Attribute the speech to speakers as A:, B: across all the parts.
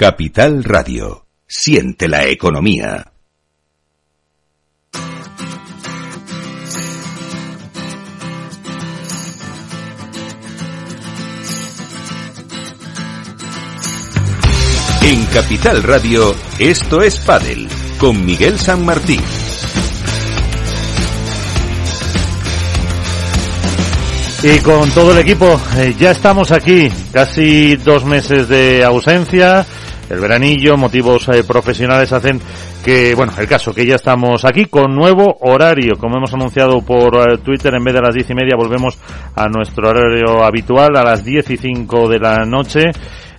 A: Capital Radio. Siente la economía. En Capital Radio, esto es Padel, con Miguel San Martín.
B: Y con todo el equipo, eh, ya estamos aquí, casi dos meses de ausencia, el veranillo, motivos eh, profesionales hacen que, bueno, el caso que ya estamos aquí con nuevo horario, como hemos anunciado por eh, Twitter, en vez de las diez y media volvemos a nuestro horario habitual a las diez y cinco de la noche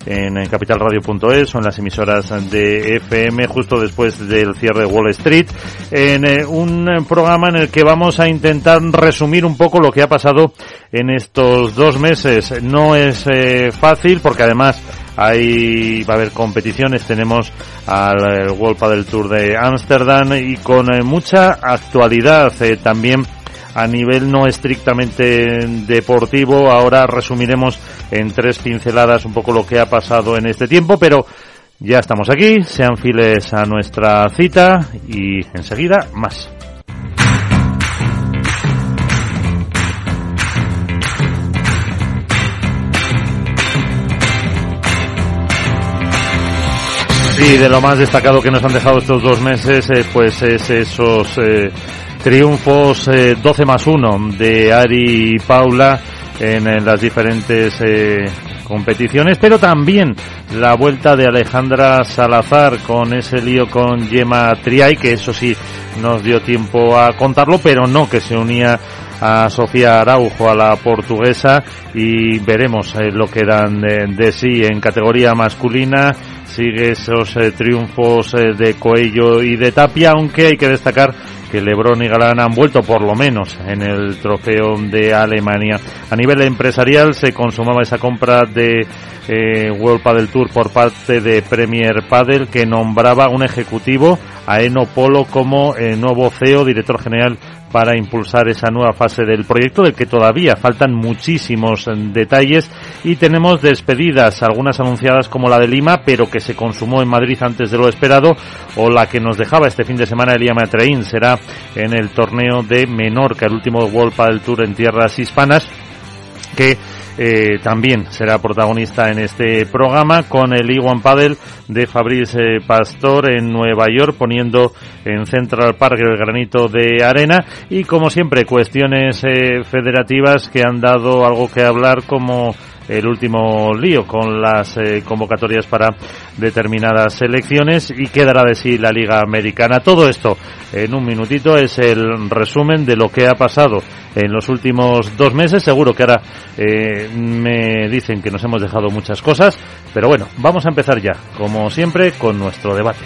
B: en capitalradio.es o en las emisoras de FM justo después del cierre de Wall Street en eh, un programa en el que vamos a intentar resumir un poco lo que ha pasado en estos dos meses. No es eh, fácil porque además hay va a haber competiciones. Tenemos al World Padel Tour de Ámsterdam y con eh, mucha actualidad también a nivel no estrictamente deportivo. Ahora resumiremos en tres pinceladas un poco lo que ha pasado en este tiempo, pero ya estamos aquí, sean files a nuestra cita y enseguida más. Y de lo más destacado que nos han dejado estos dos meses, eh, pues es esos eh, triunfos 12 eh, más 1 de Ari y Paula en, las diferentes eh, competiciones, pero también la vuelta de Alejandra Salazar con ese lío con Gemma Triay, que eso sí nos dio tiempo a contarlo, pero no que se unía a Sofía Araujo, a la portuguesa, y veremos eh, lo que dan de, sí en categoría masculina. Sigue esos triunfos de Coello y de Tapia, aunque hay que destacar que Lebron y Galán han vuelto por lo menos en el trofeo de Alemania. A nivel empresarial se consumaba esa compra de eh, World Padel Tour por parte de Premier Padel que nombraba un ejecutivo a Eno Polo como eh, nuevo CEO, director general para impulsar esa nueva fase del proyecto, del que todavía faltan muchísimos eh, detalles. Y tenemos despedidas, algunas anunciadas como la de Lima, pero que se consumó en Madrid antes de lo esperado, o la que nos dejaba este fin de semana Elia Matrein. Será en el torneo de Menorca, el último World del Tour en tierras hispanas, que eh, también será protagonista en este programa con el Iwan Paddle de Fabrice Pastor en Nueva York poniendo en Central Park el granito de arena. Y como siempre cuestiones eh, federativas que han dado algo que hablar como el último lío con las eh, convocatorias para determinadas elecciones y quedará de sí la Liga Americana. Todo esto en un minutito es el resumen de lo que ha pasado en los últimos dos meses. Seguro que ahora eh, me dicen que nos hemos dejado muchas cosas, pero bueno, vamos a empezar ya, como siempre, con nuestro debate.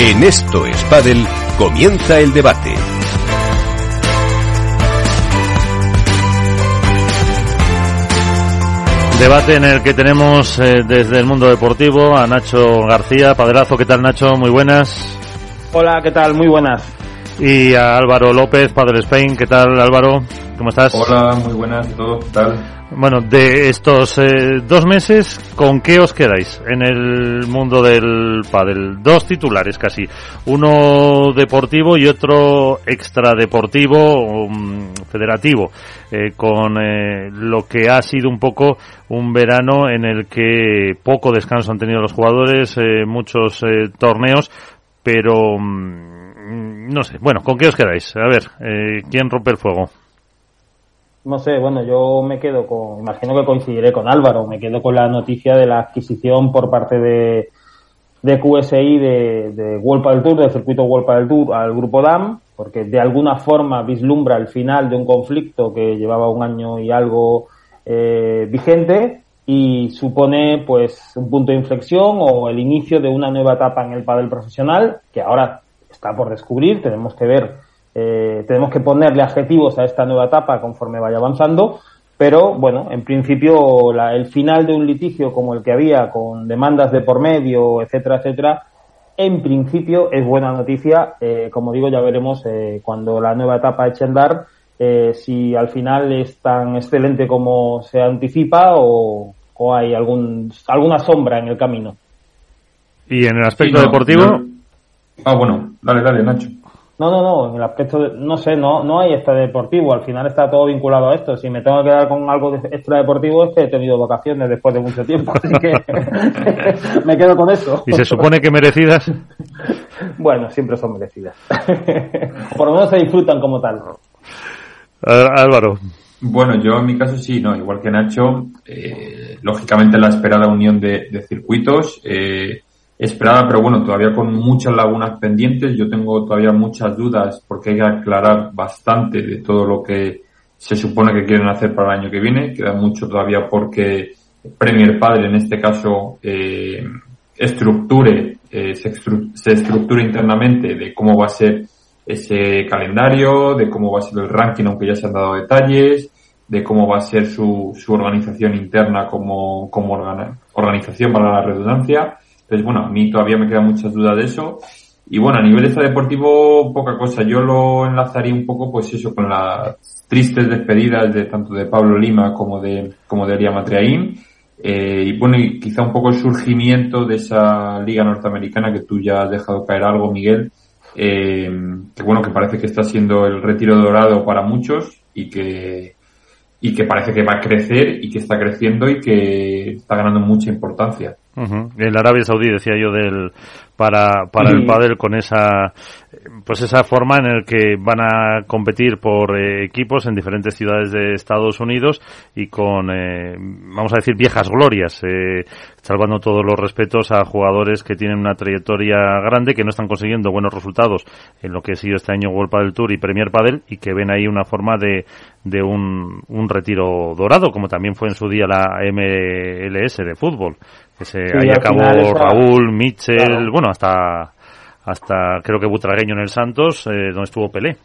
A: En esto es comienza el debate.
B: Debate en el que tenemos eh, desde el mundo deportivo a Nacho García. Padelazo, ¿qué tal Nacho? Muy buenas.
C: Hola, ¿qué tal? Muy buenas.
B: y a Álvaro López, Padre Spain. ¿Qué tal Álvaro? ¿Cómo estás?
C: Hola, muy buenas, ¿todo? ¿Qué tal?
B: Bueno, de estos eh, dos meses, ¿con qué os quedáis en el mundo del pádel? Dos titulares casi, uno deportivo y otro extradeportivo, um, federativo, eh, con eh, lo que ha sido un poco un verano en el que poco descanso han tenido los jugadores, eh, muchos eh, torneos, pero um, no sé. Bueno, ¿con qué os quedáis? A ver, eh, ¿quién rompe el fuego?
D: No sé, bueno, yo me quedo con, imagino que coincidiré con Álvaro, me quedo con la noticia de la adquisición por parte de, de QSI de, de World Padel Tour, del circuito World Padel Tour al grupo DAM, porque de alguna forma vislumbra el final de un conflicto que llevaba un año y algo eh, vigente y supone pues un punto de inflexión o el inicio de una nueva etapa en el pádel profesional que ahora está por descubrir, tenemos que ver eh, tenemos que ponerle adjetivos a esta nueva etapa conforme vaya avanzando, pero bueno, en principio la, el final de un litigio como el que había con demandas de por medio, etcétera, etcétera, en principio es buena noticia. Eh, como digo, ya veremos eh, cuando la nueva etapa eche a andar eh, si al final es tan excelente como se anticipa o, o hay algún, alguna sombra en el camino.
B: ¿Y en el aspecto
C: Sí, no,
B: deportivo?
C: no. Ah, bueno, dale, dale, Nacho.
D: No, no, no, en el aspecto, de- no sé, no, no hay extra deportivo, al final está todo vinculado a esto. Si me tengo que quedar con algo de extra deportivo es que he tenido vacaciones después de mucho tiempo, así que me quedo con eso.
B: Y se supone que merecidas.
D: Bueno, siempre son merecidas. Por lo menos se disfrutan como tal.
B: Álvaro.
C: Bueno, yo en mi caso sí, no, igual que Nacho, eh, lógicamente la esperada unión de, de circuitos, eh, esperada, pero bueno, todavía con muchas lagunas pendientes. Yo tengo todavía muchas dudas porque hay que aclarar bastante de todo lo que se supone que quieren hacer para el año que viene. Queda mucho todavía porque Premier Padre, en este caso, eh, estructure, eh, se, estru- se estructure internamente de cómo va a ser ese calendario, de cómo va a ser el ranking, aunque ya se han dado detalles, de cómo va a ser su, su organización interna como, como organización para la redundancia. Entonces, bueno, a mí todavía me quedan muchas dudas de eso. Y bueno, a nivel extradeportivo, poca cosa. Yo lo enlazaría un poco, pues eso, con las tristes despedidas de tanto de Pablo Lima como de, como de Elia Matreaín. Eh, y bueno, y quizá un poco el surgimiento de esa liga norteamericana que tú ya has dejado caer algo, Miguel, eh, que bueno, que parece que está siendo el retiro dorado para muchos y que, y que parece que va a crecer y que está creciendo y que está ganando mucha importancia.
B: Ujú. El Arabia Saudí, decía yo, del para, para el pádel con esa pues esa forma en el que van a competir por eh, equipos en diferentes ciudades de Estados Unidos y con eh, vamos a decir viejas glorias eh, salvando todos los respetos a jugadores que tienen una trayectoria grande que no están consiguiendo buenos resultados en lo que ha sido este año World Padel Tour y Premier Padel y que ven ahí una forma de, de un, un retiro dorado como también fue en su día la MLS de fútbol que se
D: Sí,
B: ahí acabó
D: esa-
B: Raúl, Mitchell,
D: Claro.
B: bueno, hasta hasta creo que Butragueño en el Santos, eh, donde estuvo Pelé.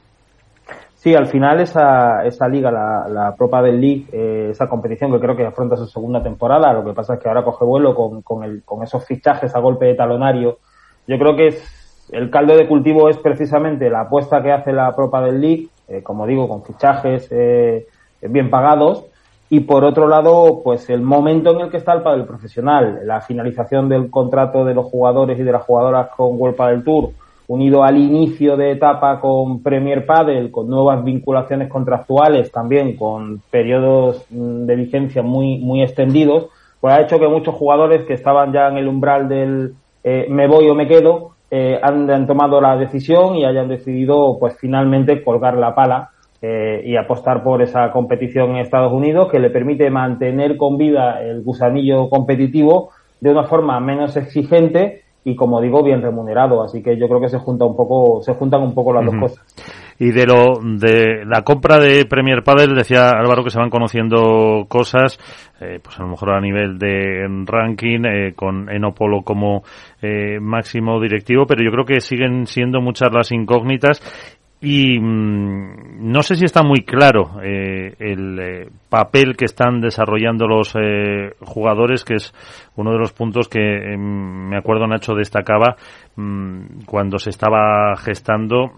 D: Sí, al final esa, esa liga, la, la Pro Padel League, eh, esa competición que creo que afronta su segunda temporada, lo que pasa es que ahora coge vuelo con, con, el, con esos fichajes a golpe de talonario. Yo creo que es, el caldo de cultivo es precisamente la apuesta que hace la Pro Padel League, eh, como digo, con fichajes eh, bien pagados, y por otro lado, pues el momento en el que está el pádel profesional, la finalización del contrato de los jugadores y de las jugadoras con World Padel Tour, unido al inicio de etapa con Premier Padel, con nuevas vinculaciones contractuales, también con periodos mm, de vigencia muy, muy extendidos, pues ha hecho que muchos jugadores que estaban ya en el umbral del eh, me voy o me quedo, eh, han, han tomado la decisión y hayan decidido, pues finalmente colgar la pala eh, y apostar por esa competición en Estados Unidos que le permite mantener con vida el gusanillo competitivo de una forma menos exigente y como digo bien remunerado. Así que yo creo que se junta un poco se juntan un poco las dos cosas.
B: Y de lo de la compra de Premier Padel decía Álvaro que se van conociendo cosas, eh, pues a lo mejor a nivel de ranking eh, con Enopolo como eh, máximo directivo, pero yo creo que siguen siendo muchas las incógnitas y mm, no sé si está muy claro eh, el eh, papel que están desarrollando los eh, jugadores, que es uno de los puntos que eh, me acuerdo Nacho destacaba mm, cuando se estaba gestando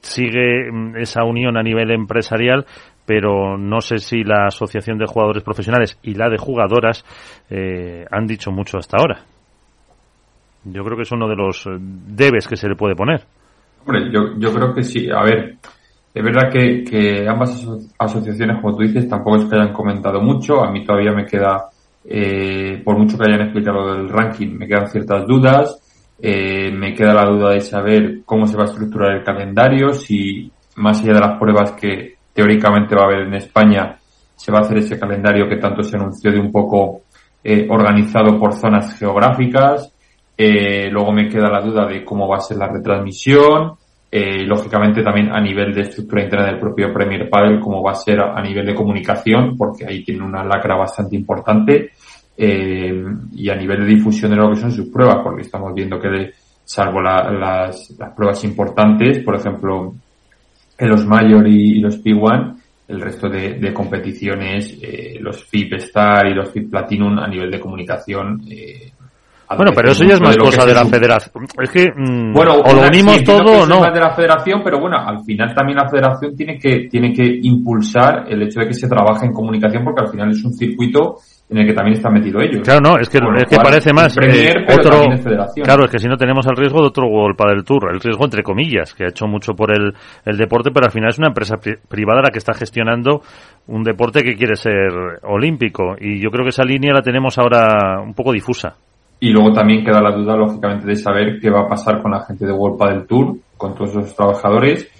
B: sigue mm, esa unión a nivel empresarial, pero no sé si la Asociación de Jugadores Profesionales y la de Jugadoras eh, han dicho mucho hasta ahora. Yo creo que es uno de los debes que se le puede poner.
C: Hombre, yo, yo creo que sí. A ver, es verdad que, que ambas asociaciones, como tú dices, tampoco es que hayan comentado mucho. A mí todavía me queda, eh, por mucho que hayan explicado del ranking, me quedan ciertas dudas. Eh, me queda la duda de saber cómo se va a estructurar el calendario, si más allá de las pruebas que teóricamente va a haber en España, se va a hacer ese calendario que tanto se anunció de un poco eh, organizado por zonas geográficas. Eh, luego me queda la duda de cómo va a ser la retransmisión. Eh, lógicamente también a nivel de estructura interna del propio Premier Padel, cómo va a ser a, nivel de comunicación, porque ahí tiene una lacra bastante importante. Eh, y a nivel de difusión de lo que son sus pruebas, porque estamos viendo que salvo las, las pruebas importantes, por ejemplo, en los Major y, los P1, el resto de, competiciones, eh, los FIP Star y los FIP Platinum a nivel de comunicación. Eh,
B: bueno, pero eso ya es más cosa de la federación. Es que mm, bueno, o lo unimos todo o no.
C: De la federación, pero bueno, al final también la federación tiene que tiene que impulsar el hecho de que se trabaje en comunicación porque al final es un circuito en el que también está metido ellos.
B: Claro, no, es que, es que parece más eh, otro. Claro, es que si no tenemos el riesgo de otro World del Tour, el riesgo entre comillas, que ha hecho mucho por el, el deporte, pero al final es una empresa privada la que está gestionando un deporte que quiere ser olímpico. Y yo creo que esa línea la tenemos ahora un poco difusa.
C: Y luego también queda la duda, lógicamente, de saber qué va a pasar con la gente de World del Tour, con todos esos trabajadores,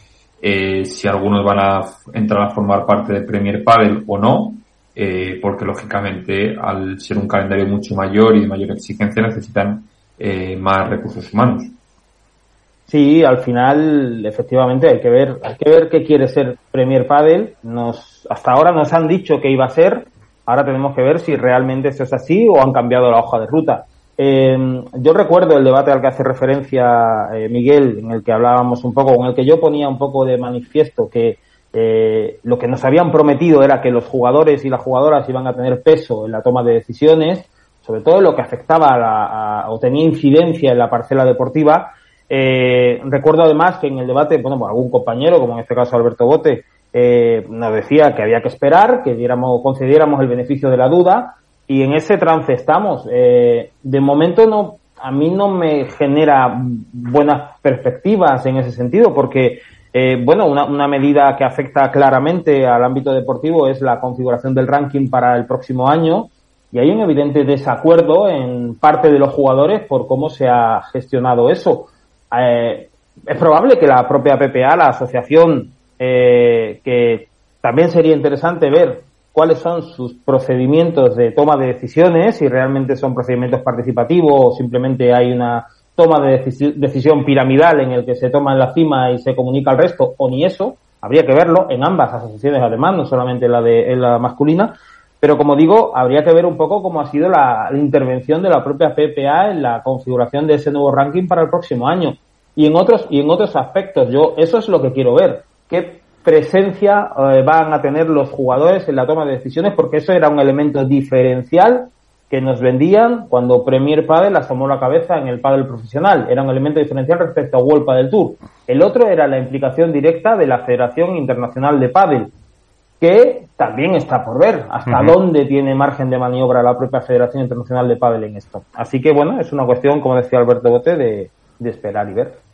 C: eh, si algunos van a entrar a formar parte del Premier Padel o no, eh, porque lógicamente al ser un calendario mucho mayor y de mayor exigencia necesitan eh, más recursos humanos.
D: Sí, al final efectivamente hay que ver, hay que ver qué quiere ser Premier Padel. Nos, hasta ahora nos han dicho que iba a ser, ahora tenemos que ver si realmente eso es así o han cambiado la hoja de ruta. Eh, yo recuerdo el debate al que hace referencia Miguel, en el que hablábamos un poco, en el que yo ponía un poco de manifiesto que eh, lo que nos habían prometido era que los jugadores y las jugadoras iban a tener peso en la toma de decisiones, sobre todo lo que afectaba a o tenía incidencia en la parcela deportiva. Eh, recuerdo además que en el debate, bueno, pues algún compañero, como en este caso Alberto Bote, eh, nos decía que había que esperar, que diéramos, concediéramos el beneficio de la duda, y en ese trance estamos. de momento no, a mí no me genera buenas perspectivas en ese sentido, porque eh, bueno, una, medida que afecta claramente al ámbito deportivo es la configuración del ranking para el próximo año y hay un evidente desacuerdo en parte de los jugadores por cómo se ha gestionado eso. Eh, es probable que la propia PPA, la asociación, eh, que también sería interesante ver cuáles son sus procedimientos de toma de decisiones, si realmente son procedimientos participativos o simplemente hay una toma de decisión piramidal en el que se toma en la cima y se comunica al resto, o ni eso, habría que verlo en ambas asociaciones además, no solamente en la de en la masculina, pero como digo, habría que ver un poco cómo ha sido la, intervención de la propia PPA en la configuración de ese nuevo ranking para el próximo año. Y en otros, y en otros aspectos, yo, eso es lo que quiero ver. ¿Qué presencia eh, van a tener los jugadores en la toma de decisiones? Porque eso era un elemento diferencial que nos vendían cuando Premier Padel asomó la cabeza en el pádel profesional. Era un elemento diferencial respecto a World Padel Tour. El otro era la implicación directa de la Federación Internacional de Padel, que también está por ver hasta dónde tiene margen de maniobra la propia Federación Internacional de Padel en esto. Así que bueno, es una cuestión, como decía Alberto Bote, de, de esperar y ver.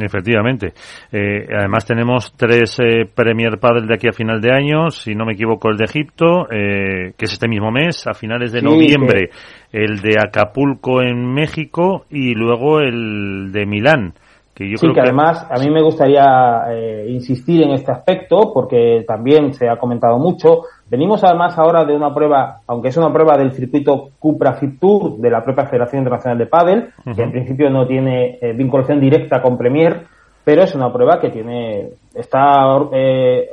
B: Efectivamente. Eh, además tenemos tres eh, Premier Padel de aquí a final de año, si no me equivoco el de Egipto, eh, que es este mismo mes, a finales de noviembre, el de Acapulco en México y luego el de Milán.
D: Que yo sí, creo que, además a mí me gustaría eh, insistir en este aspecto porque también se ha comentado mucho. Venimos además ahora de una prueba, aunque es una prueba del circuito Cupra Fit Tour de la propia Federación Internacional de Padel, que en principio no tiene eh, vinculación directa con Premier, pero es una prueba que tiene está eh,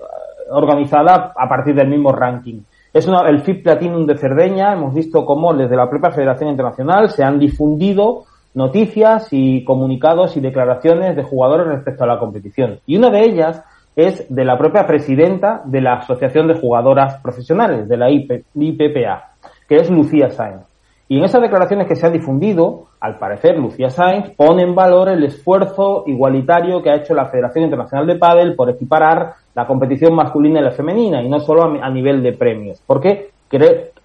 D: organizada a partir del mismo ranking. Es una, el FIP Platinum de Cerdeña. Hemos visto cómo desde la propia Federación Internacional se han difundido noticias y comunicados y declaraciones de jugadores respecto a la competición. Y una de ellas es de la propia presidenta de la Asociación de Jugadoras Profesionales, de la IPPA, que es Lucía Sainz. Y en esas declaraciones que se han difundido, al parecer Lucía Sainz pone en valor el esfuerzo igualitario que ha hecho la Federación Internacional de Padel por equiparar la competición masculina y la femenina, y no solo a, nivel de premios. Porque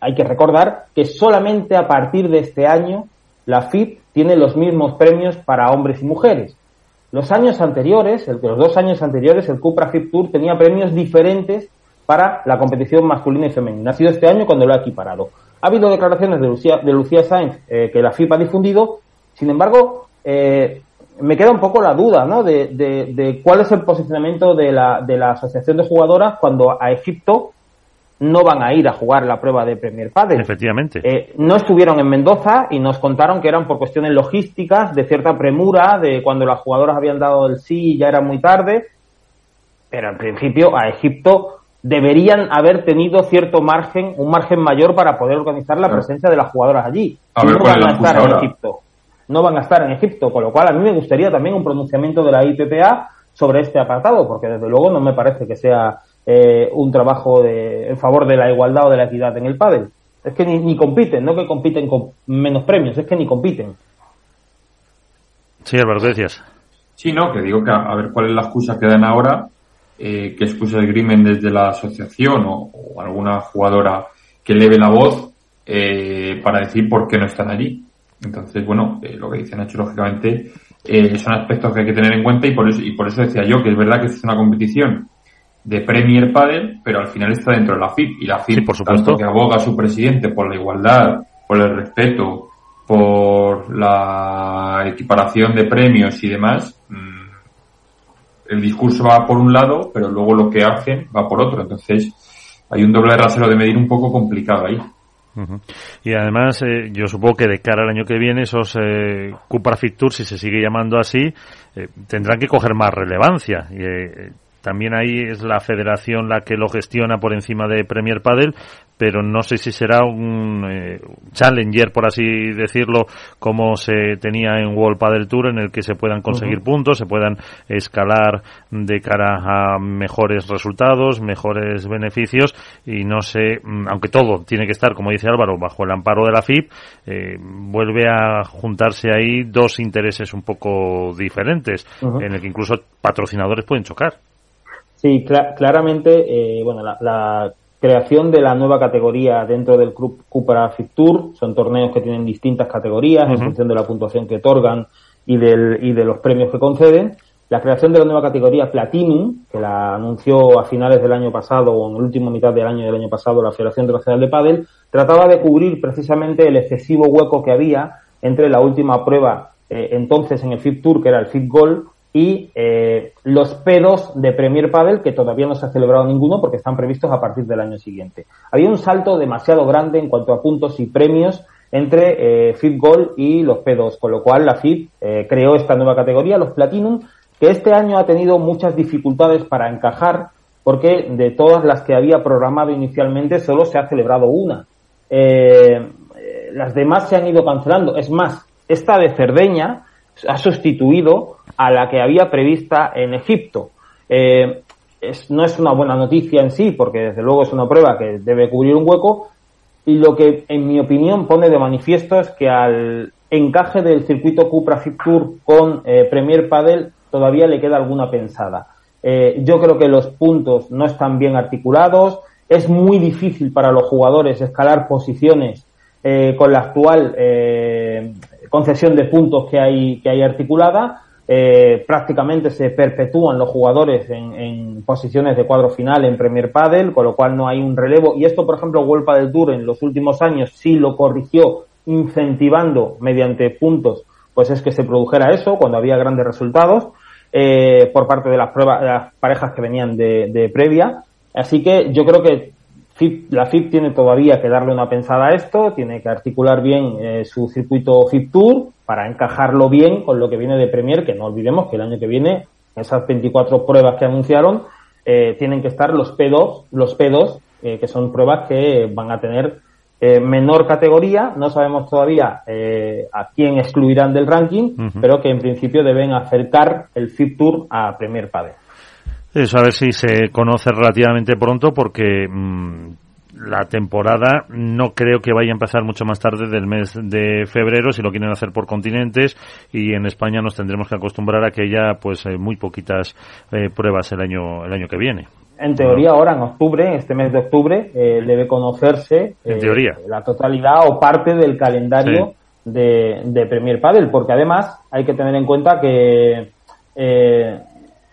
D: hay que recordar que solamente a partir de este año la FIP tiene los mismos premios para hombres y mujeres. Los años anteriores, el, los dos años anteriores, el Cupra FIP Tour tenía premios diferentes para la competición masculina y femenina. Ha sido este año cuando lo ha equiparado. Ha habido declaraciones de Lucía, de Lucía Sainz eh, que la FIP ha difundido, sin embargo, eh, me queda un poco la duda ¿no? de, de, cuál es el posicionamiento de la, de la Asociación de Jugadoras cuando a Egipto no van a ir a jugar la prueba de Premier Padel.
B: Efectivamente.
D: Eh, no estuvieron en Mendoza y nos contaron que eran por cuestiones logísticas, de cierta premura, de cuando las jugadoras habían dado el sí y ya era muy tarde. Pero en principio a Egipto deberían haber tenido cierto margen, un margen mayor para poder organizar la presencia de las jugadoras allí. no van a estar en Egipto. No van a estar en Egipto, con lo cual a mí me gustaría también un pronunciamiento de la IPPA sobre este apartado, porque desde luego no me parece que sea eh, un trabajo de, en favor de la igualdad o de la equidad en el pádel. Es que ni, ni compiten, no que compiten con menos premios, es que ni compiten.
B: Sí, Alberto, decías.
C: Sí, no, que digo que a ver cuál es la excusa que dan ahora eh, que excusa el crimen desde la asociación o, alguna jugadora que eleve la voz eh, para decir por qué no están allí. Entonces, bueno, eh, lo que dice Nacho, lógicamente, eh, son aspectos que hay que tener en cuenta y por, eso, y por eso decía yo que es verdad que es una competición de Premier Padel, pero al final está dentro de la FIP. Y la FIP,
B: por supuesto.
C: que aboga a su presidente por la igualdad, por el respeto, por la equiparación de premios y demás, mm, el discurso va por un lado, pero luego lo que hacen va por otro. Entonces, hay un doble rasero de medir un poco complicado ahí.
B: Y además, eh, yo supongo que de cara al año que viene, esos eh, Cupra Fit Tour, si se sigue llamando así, eh, tendrán que coger más relevancia. Y, eh, también ahí es la federación la que lo gestiona por encima de Premier Padel, pero no sé si será un eh, challenger, por así decirlo, como se tenía en World Padel Tour, en el que se puedan conseguir puntos, se puedan escalar de cara a mejores resultados, mejores beneficios, y no sé, mm, aunque todo tiene que estar, como dice Álvaro, bajo el amparo de la FIP, eh, vuelve a juntarse ahí dos intereses un poco diferentes, en el que incluso patrocinadores pueden chocar.
D: Sí, claramente, eh, bueno, la, creación de la nueva categoría dentro del Club Cupra Fit Tour, son torneos que tienen distintas categorías en función de la puntuación que otorgan y, del, y de los premios que conceden. La creación de la nueva categoría Platinum, que la anunció a finales del año pasado o en la última mitad del año del año pasado la Federación Internacional de Padel, trataba de cubrir precisamente el excesivo hueco que había entre la última prueba eh, entonces en el FIP Tour, que era el FIP Gold, y eh, los pedos de Premier Padel, que todavía no se ha celebrado ninguno porque están previstos a partir del año siguiente. Había un salto demasiado grande en cuanto a puntos y premios entre eh, FIP Gold y los pedos, con lo cual la FIP eh, creó esta nueva categoría, los Platinum, que este año ha tenido muchas dificultades para encajar porque de todas las que había programado inicialmente solo se ha celebrado una. Eh, las demás se han ido cancelando. Es más, esta de Cerdeña ha sustituido a la que había prevista en Egipto. Eh, no es una buena noticia en sí, porque desde luego es una prueba que debe cubrir un hueco, y lo que en mi opinión pone de manifiesto es que al encaje del circuito Cupra Fit Tour con eh, Premier Padel todavía le queda alguna pensada. Eh, yo creo que los puntos no están bien articulados, es muy difícil para los jugadores escalar posiciones con la actual concesión de puntos que hay, que hay articulada. Eh, prácticamente se perpetúan los jugadores en, posiciones de cuadro final en Premier Padel, con lo cual no hay un relevo. Y esto, por ejemplo, World del Tour en los últimos años sí lo corrigió incentivando mediante puntos, pues es que se produjera eso cuando había grandes resultados eh, por parte de las pruebas, de las parejas que venían de, de previa. Así que yo creo que la FIP tiene todavía que darle una pensada a esto, tiene que articular bien eh, su circuito FIP Tour para encajarlo bien con lo que viene de Premier, que no olvidemos que el año que viene, esas 24 pruebas que anunciaron, eh, tienen que estar los P2, los P2, eh, que son pruebas que van a tener menor categoría, no sabemos todavía a quién excluirán del ranking, pero que en principio deben acercar el FIP Tour a Premier Padel.
B: Eso a ver si se conoce relativamente pronto porque mm, la temporada no creo que vaya a empezar mucho más tarde del mes de febrero si lo quieren hacer por continentes y en España nos tendremos que acostumbrar a que haya pues eh, muy poquitas eh, pruebas el año el año que viene.
D: En teoría ahora en octubre, en este mes de octubre, eh, debe conocerse
B: En teoría.
D: la totalidad o parte del calendario de, de Premier Padel, porque además hay que tener en cuenta que eh,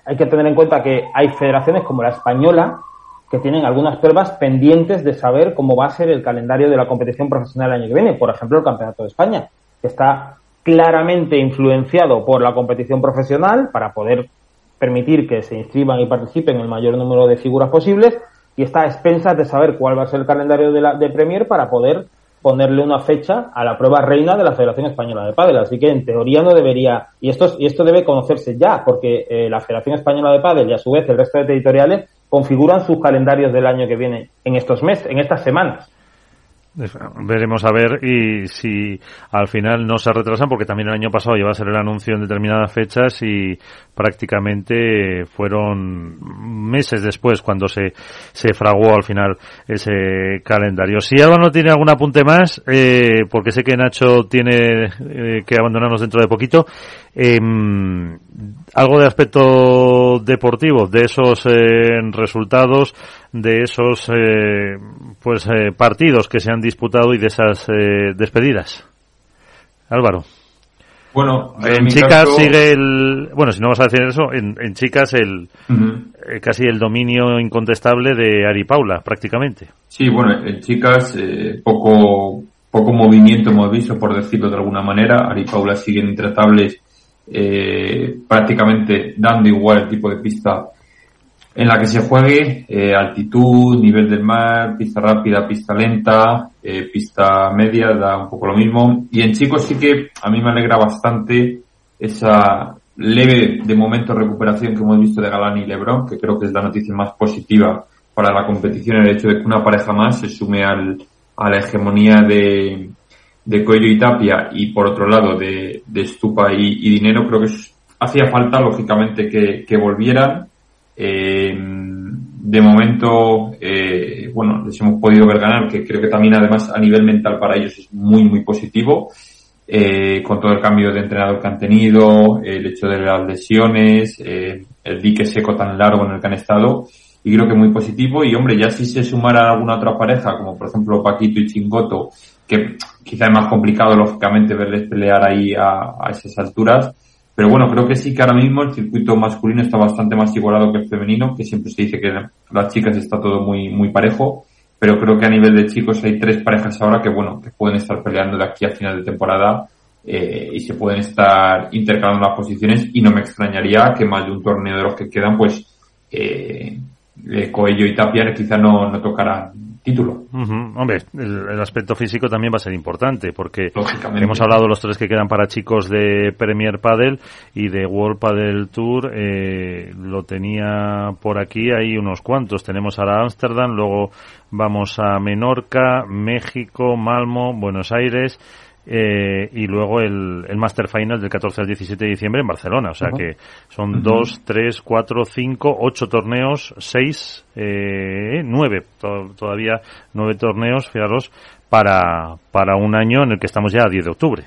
D: hay que tener en cuenta que hay federaciones como la española que tienen algunas pruebas pendientes de saber cómo va a ser el calendario de la competición profesional el año que viene. Por ejemplo, el Campeonato de España, que está claramente influenciado por la competición profesional para poder permitir que se inscriban y participen el mayor número de figuras posibles y está a expensas de saber cuál va a ser el calendario de, la, de Premier para poder ponerle una fecha a la prueba reina de la Federación Española de Pádel. Así que en teoría no debería, y esto, es- y esto debe conocerse ya, porque eh, la Federación Española de Pádel y a su vez el resto de territoriales configuran sus calendarios del año que viene en estos meses, en estas semanas.
B: Veremos a ver y si al final no se retrasan, porque también el año pasado iba a ser el anuncio en determinadas fechas y prácticamente fueron meses después cuando se, se fraguó al final ese calendario. Si Alba no tiene algún apunte más, eh, porque sé que Nacho tiene eh, que abandonarnos dentro de poquito, em, algo de aspecto deportivo, de esos eh, resultados, de esos eh, pues eh, partidos que se han disputado y de esas eh, despedidas. Álvaro.
C: Bueno,
B: En chicas
C: caso-
B: sigue el, bueno, si no vas a decir eso, en, en chicas el eh, casi el dominio incontestable de Ari Paula, prácticamente.
C: Sí, bueno, en chicas eh, poco poco movimiento hemos visto, por decirlo de alguna manera. Ari Paula siguen intratables, eh, prácticamente dando igual el tipo de pista en la que se juegue, eh, altitud, nivel del mar, pista rápida, pista lenta, eh, pista media, da un poco lo mismo. Y en chicos sí que a mí me alegra bastante esa leve de momento recuperación que hemos visto de Galán y Lebron, que creo que es la noticia más positiva para la competición, el hecho de que una pareja más se sume al, a la hegemonía de, de Coello y Tapia y por otro lado de, de Stupa y, y Dinero, creo que hacía falta lógicamente que, volvieran. Eh, de momento, eh, bueno, les hemos podido ver ganar, que creo que también además a nivel mental para ellos es muy, muy positivo, eh, con todo el cambio de entrenador que han tenido, el hecho de las lesiones, el dique seco tan largo en el que han estado, y creo que muy positivo, y hombre, ya si se sumara alguna otra pareja, como por ejemplo Paquito y Chingoto, que quizá es más complicado lógicamente verles pelear ahí a, a esas alturas, pero bueno, creo que sí que ahora mismo el circuito masculino está bastante más igualado que el femenino, que siempre se dice que las chicas está todo muy, muy parejo, pero creo que a nivel de chicos hay tres parejas ahora que bueno, que pueden estar peleando de aquí a final de temporada eh, y se pueden estar intercalando las posiciones. Y no me extrañaría que más de un torneo de los que quedan pues eh, Coello y Tapia quizá no, no tocaran título.
B: Ujú. Hombre, el, el aspecto físico también va a ser importante porque
C: Lógicamente.
B: hemos hablado los tres que quedan para chicos de Premier Padel y de World Padel Tour. eh, lo tenía por aquí, hay unos cuantos. Tenemos ahora Ámsterdam, luego vamos a Menorca, México, Malmo, Buenos Aires. Eh, y luego el, el Master Final del 14 al 17 de diciembre en Barcelona. O sea que son
C: Ujú.
B: dos, tres, cuatro, cinco, ocho torneos, seis, eh, nueve, to- todavía nueve torneos, fijaros, para, para un año en el que estamos ya a 10 de octubre.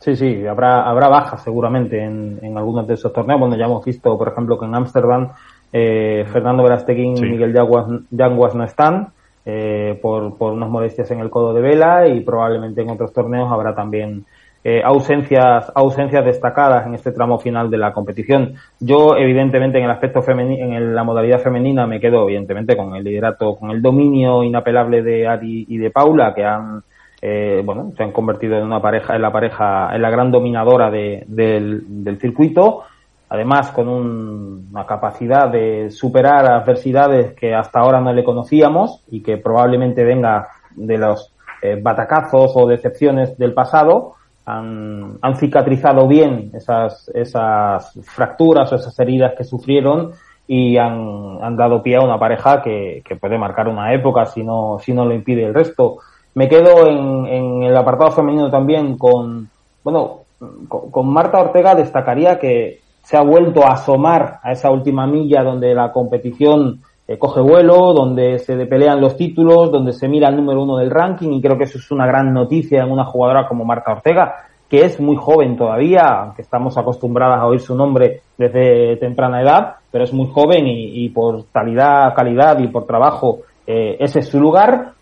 D: Sí, sí, habrá, habrá bajas seguramente en, en algunos de esos torneos. Bueno, ya hemos visto, por ejemplo, que en Ámsterdam eh, Fernando Verasteguín
B: Sí.
D: y Miguel Yanguas, Yanguas no están eh, por, por unas molestias en el codo de vela y probablemente en otros torneos habrá también eh, ausencias, ausencias destacadas en este tramo final de la competición. Yo, evidentemente, en el aspecto femenino, en la modalidad femenina me quedo, evidentemente, con el liderato, con el dominio inapelable de Ari y de Paula, que han eh, bueno, se han convertido en una pareja, en la pareja, en la gran dominadora de- del, del circuito, además con un- una capacidad de superar adversidades que hasta ahora no le conocíamos y que probablemente venga de los eh, batacazos o decepciones del pasado, han, han cicatrizado bien esas, esas fracturas o esas heridas que sufrieron y han, han dado pie a una pareja que, que puede marcar una época si no, si no lo impide el resto. Me quedo en, el apartado femenino también con, bueno, con Marta Ortega destacaría que se ha vuelto a asomar a esa última milla donde la competición eh, coge vuelo, donde se pelean los títulos, donde se mira el número uno del ranking y creo que eso es una gran noticia en una jugadora como Marta Ortega, que es muy joven todavía, aunque estamos acostumbradas a oír su nombre desde temprana edad, pero es muy joven y, por calidad, calidad y por trabajo eh, ese es su lugar.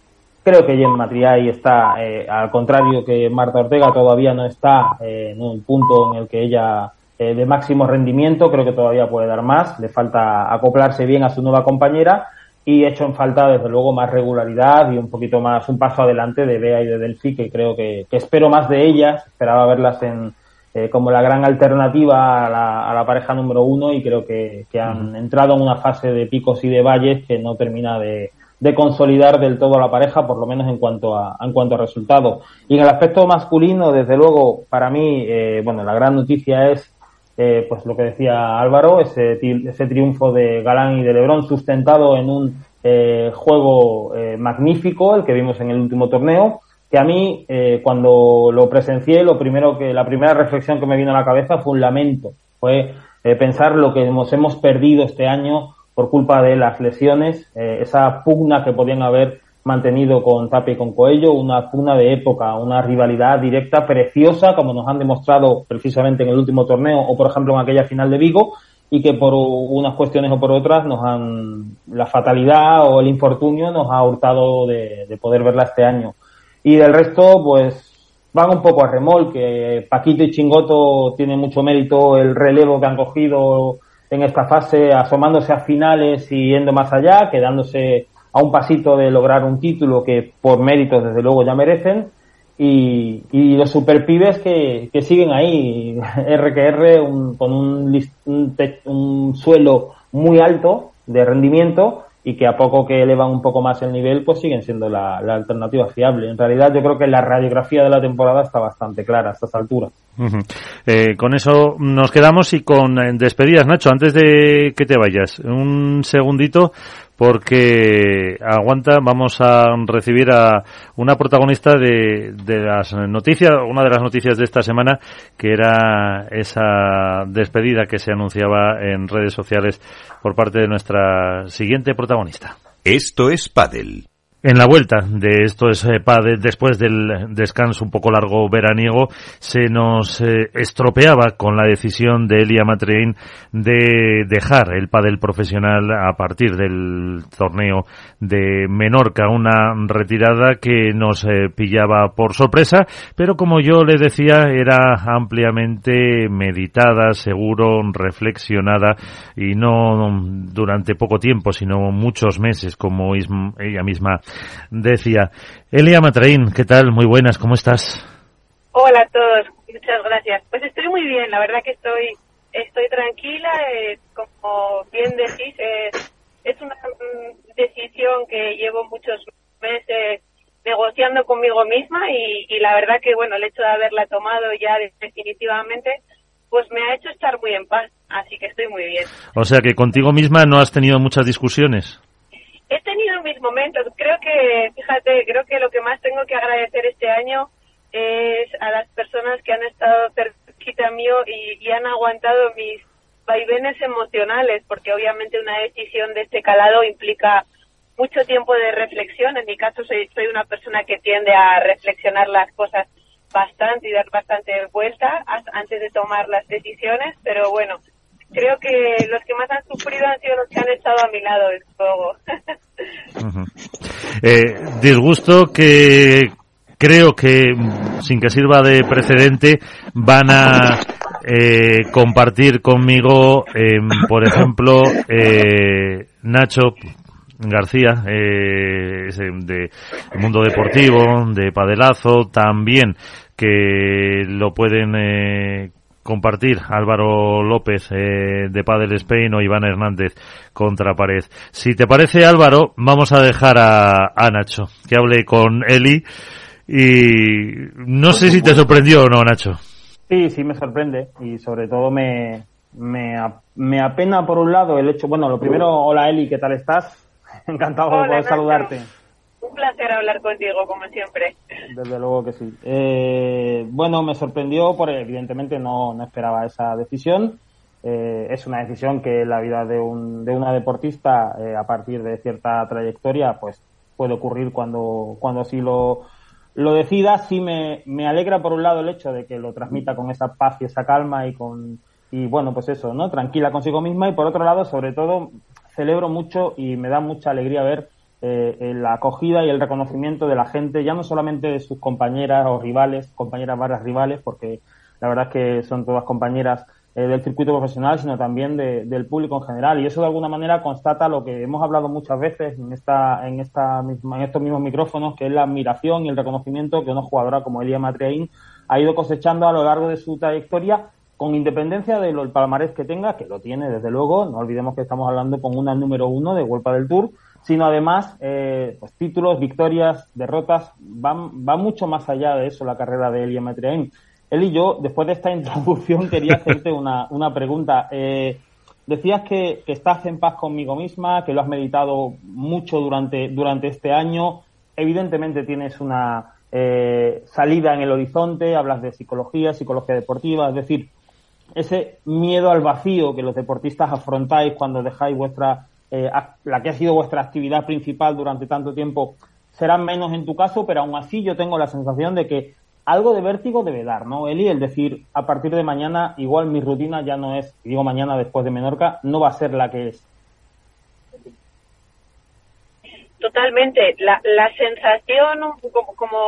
D: Creo que Jen Matriay está, eh, al contrario que Marta Ortega, todavía no está en un punto en el que ella eh, de máximo rendimiento, creo que todavía puede dar más, le falta acoplarse bien a su nueva compañera y hecho en falta desde luego más regularidad y un poquito más, un paso adelante de Bea y de Delphi, que creo que, espero más de ellas, esperaba verlas en, eh, como la gran alternativa a la, pareja número uno y creo que, han entrado en una fase de picos y de valles que no termina de, de consolidar del todo a la pareja, por lo menos en cuanto a, en cuanto a resultados. Y en el aspecto masculino, desde luego, para mí, eh, bueno, la gran noticia es eh, pues lo que decía Álvaro, ese, ese triunfo de Galán y de Lebrón sustentado en un eh, juego eh, magnífico, el que vimos en el último torneo, que a mí cuando lo presencié, lo primero que, la primera reflexión que me vino a la cabeza fue un lamento, fue pensar lo que nos hemos perdido este año por culpa de las lesiones, esa pugna que podían haber mantenido con Tapia y con Coello, una pugna de época, una rivalidad directa preciosa, como nos han demostrado precisamente en el último torneo o, por ejemplo, en aquella final de Vigo, y que por unas cuestiones o por otras nos han, la fatalidad o el infortunio nos ha hurtado de, de poder verla este año. Y del resto, pues, van un poco a remolque. Paquito y Chingoto tienen mucho mérito el relevo que han cogido en esta fase, asomándose a finales y yendo más allá, quedándose a un pasito de lograr un título que por méritos desde luego ya merecen y, los superpibes que, que siguen ahí RQR un, con un, un, un, suelo muy alto de rendimiento y que a poco que elevan un poco más el nivel pues siguen siendo la, la alternativa fiable. En realidad yo creo que la radiografía de la temporada está bastante clara a estas alturas.
B: Eh, con eso nos quedamos y con eh, despedidas, Nacho, antes de que te vayas, un segundito porque aguanta, vamos a recibir a una protagonista de, de, las noticias, una de las noticias de esta semana, que era esa despedida que se anunciaba en redes sociales por parte de nuestra siguiente protagonista.
A: Esto es Padel.
B: En la vuelta de esto es eh, después del descanso un poco largo veraniego, se nos eh, estropeaba con la decisión de Elia Matrein de dejar el pádel profesional a partir del torneo de Menorca, una retirada que nos eh, pillaba por sorpresa, pero como yo le decía, era ampliamente meditada, seguro, reflexionada y no durante poco tiempo, sino muchos meses, como ella misma decía. Elia Matraín, ¿qué tal? Muy buenas, ¿cómo estás?
E: Hola a todos, muchas gracias. Pues estoy muy bien, la verdad que estoy estoy tranquila, eh, como bien decís, eh, es una mm, decisión que llevo muchos meses negociando conmigo misma y, y, la verdad que bueno el hecho de haberla tomado ya definitivamente pues me ha hecho estar muy en paz así que estoy muy bien
B: o sea que contigo misma no has tenido muchas discusiones
E: he tenido mis momentos. Creo que, fíjate, creo que lo que más tengo que agradecer este año es a las personas que han estado cerquita mío y, han aguantado mis vaivenes emocionales, porque obviamente una decisión de este calado implica mucho tiempo de reflexión. En mi caso soy, soy una persona que tiende a reflexionar las cosas bastante y dar bastante vuelta antes de tomar las decisiones, pero bueno, creo que los que más han sufrido han sido los que han estado a mi lado del fuego.
B: eh, disgusto que creo que, sin que sirva de precedente, van a eh, compartir conmigo, eh, por ejemplo, eh, Nacho García, eh, de Mundo Deportivo, de Padelazo, también que lo pueden eh, compartir Álvaro López eh, de Padel Spain o Iván Hernández contra pared. Si te parece Álvaro, vamos a dejar a, a Nacho que hable con Eli y no sé si te sorprendió o no Nacho.
D: Sí, sí me sorprende y sobre todo me, me, me apena por un lado el hecho, bueno, lo primero, hola Eli, ¿qué tal estás? Encantado de poder saludarte.
E: Un placer hablar contigo, como siempre.
D: Desde luego que sí. Eh, bueno, me sorprendió, porque evidentemente no, no esperaba esa decisión. eh, es una decisión que la vida de, un, de una deportista eh, a partir de cierta trayectoria pues puede ocurrir cuando, cuando así lo, lo decida. Sí me, me alegra por un lado el hecho de que lo transmita con esa paz y esa calma y con y bueno pues eso, ¿no? Tranquila consigo misma y por otro lado sobre todo celebro mucho y me da mucha alegría ver eh, la acogida y el reconocimiento de la gente, ya no solamente de sus compañeras o rivales, compañeras barras rivales, porque la verdad es que son todas compañeras eh, del circuito profesional, sino también del público en general. Y eso de alguna manera constata lo que hemos hablado muchas veces en esta, en esta en estos mismos micrófonos, que es la admiración y el reconocimiento que una jugadora como Elia Matriaín ha ido cosechando a lo largo de su trayectoria con independencia del palmarés que tenga, que lo tiene desde luego, no olvidemos que estamos hablando con una número uno de Vuelta del Tour, sino además eh, pues, títulos, victorias, derrotas, van, va mucho más allá de eso la carrera de Elia Matriaín. Él y yo, después de esta introducción, quería hacerte una, una pregunta. Eh, decías que, que, estás en paz conmigo misma, que lo has meditado mucho durante, durante este año. Evidentemente tienes una eh, salida en el horizonte, hablas de psicología, psicología deportiva, es decir, ese miedo al vacío que los deportistas afrontáis cuando dejáis vuestra, eh, la que ha sido vuestra actividad principal durante tanto tiempo, será menos en tu caso, pero aún así yo tengo la sensación de que algo de vértigo debe dar, ¿no, Eli? El decir, a partir de mañana, igual mi rutina ya no es, digo mañana después de Menorca, no va a ser la que es.
E: Totalmente. La, la sensación, como, como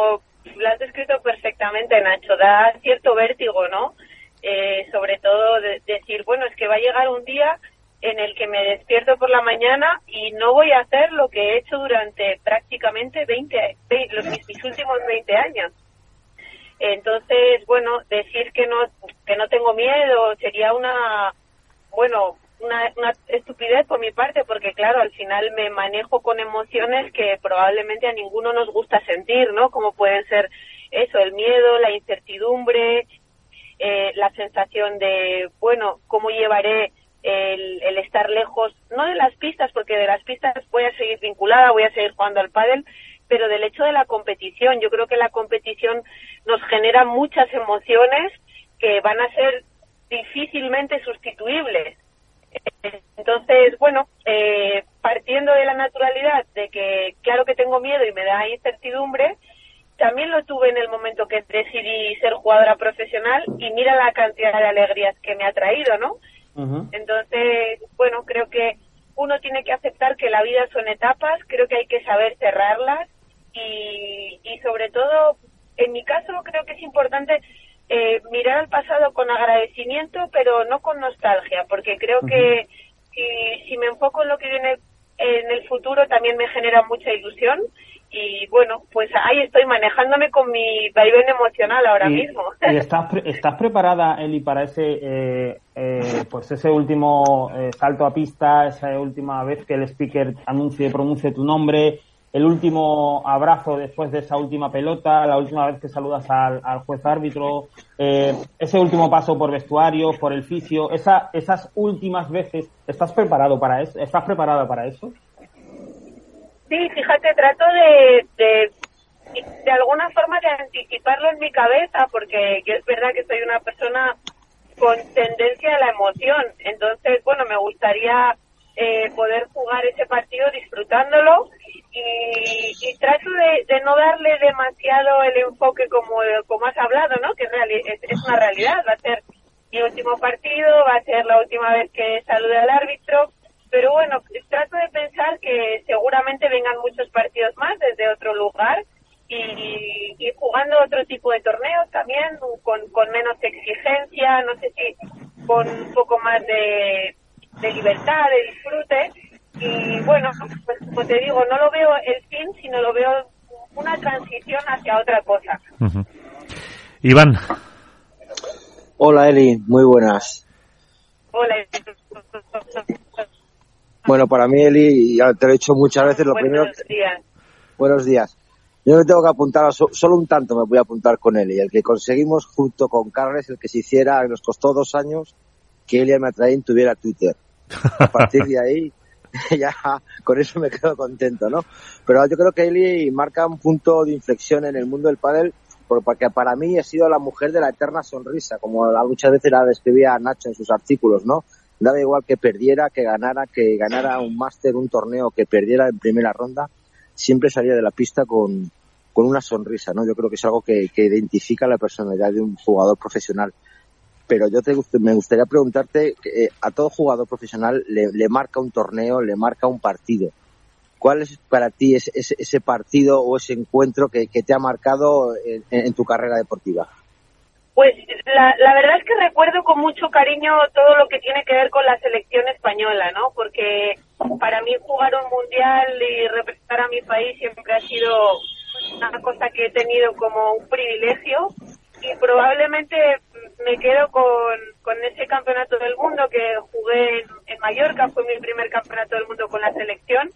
E: lo has descrito perfectamente, Nacho, da cierto vértigo, ¿no? Eh, sobre todo de, decir, bueno, es que va a llegar un día en el que me despierto por la mañana y no voy a hacer lo que he hecho durante prácticamente 20, 20 los, mis últimos 20 años entonces, bueno, decir que no que no tengo miedo sería una bueno, una, una estupidez por mi parte porque claro, al final me manejo con emociones que probablemente a ninguno nos gusta sentir, ¿no? Como pueden ser eso, el miedo, la incertidumbre, eh, la sensación de, bueno, ¿cómo llevaré el, el, estar lejos, no de las pistas, porque de las pistas voy a seguir vinculada, voy a seguir jugando al pádel, pero del hecho de la competición. Yo creo que la competición nos genera muchas emociones que van a ser difícilmente sustituibles. Entonces, bueno, eh, partiendo de la naturalidad de que claro que tengo miedo y me da incertidumbre, también lo tuve en el momento que decidí ser jugadora profesional y mira la cantidad de alegrías que me ha traído, ¿no? Entonces, bueno, creo que uno tiene que aceptar que la vida son etapas, creo que hay que saber cerrarlas y, sobre todo, en mi caso creo que es importante eh, mirar al pasado con agradecimiento, pero no con nostalgia, porque creo que si, me enfoco en lo que viene en el futuro también me genera mucha ilusión y bueno, pues ahí estoy manejándome con mi vaivén emocional ahora mismo.
D: ¿Y estás, estás preparada, Eli, para ese eh, eh, pues ese último salto a pista, esa última vez que el speaker anuncie, pronuncie tu nombre, el último abrazo después de esa última pelota, la última vez que saludas al, juez árbitro, eh, ese último paso por vestuario, por el fisio, esa, esas últimas veces, ¿estás preparado para eso? ¿Estás preparada para eso?
E: Sí, fíjate, trato de, de, de alguna forma de anticiparlo en mi cabeza, porque es verdad que soy una persona con tendencia a la emoción. Entonces, bueno, me gustaría eh, poder jugar ese partido disfrutándolo y, trato de, no darle demasiado el enfoque como, como has hablado, ¿no? Que es, una realidad, va a ser mi último partido, va a ser la última vez que salude al árbitro, pero bueno, trato de pensar que seguramente vengan muchos partidos más desde otro lugar y, y jugando otro tipo de torneos también, con, con menos exigencia, no sé si con un poco más de, de libertad, de disfrute, y bueno, pues como te digo, no lo veo el fin, sino lo veo una transición hacia otra cosa.
B: Iván.
F: Hola Eli, muy buenas.
E: Hola.
F: Bueno, para mí Eli, ya te lo he dicho muchas veces, lo primero...
E: Buenos días.
F: Buenos días. Yo me tengo que apuntar, solo un tanto me voy a apuntar con Eli. El que conseguimos junto con Carles, el que se hiciera, nos costó dos años, que Eli Matraín tuviera Twitter. A partir de ahí, ya con eso me quedo contento, ¿no? Pero yo creo que Eli marca un punto de inflexión en el mundo del pádel porque para mí ha sido la mujer de la eterna sonrisa, como muchas veces la describía Nacho en sus artículos, ¿no? Daba igual que perdiera, que ganara, que ganara un máster, un torneo, que perdiera en primera ronda, siempre salía de la pista con, con una sonrisa, ¿no? Yo creo que es algo que, que identifica la personalidad de un jugador profesional. Pero yo te, me gustaría preguntarte, eh, a todo jugador profesional le, marca un torneo, le marca un partido ¿Cuál es para ti ese, ese, partido o ese encuentro que, te ha marcado en, tu carrera deportiva?
E: Pues la, la, verdad es que recuerdo con mucho cariño todo lo que tiene que ver con la selección española, ¿no? Porque para mí jugar un mundial y representar a mi país siempre ha sido una cosa que he tenido como un privilegio y probablemente me quedo con, con ese campeonato del mundo que jugué en, Mallorca, fue mi primer campeonato del mundo con la selección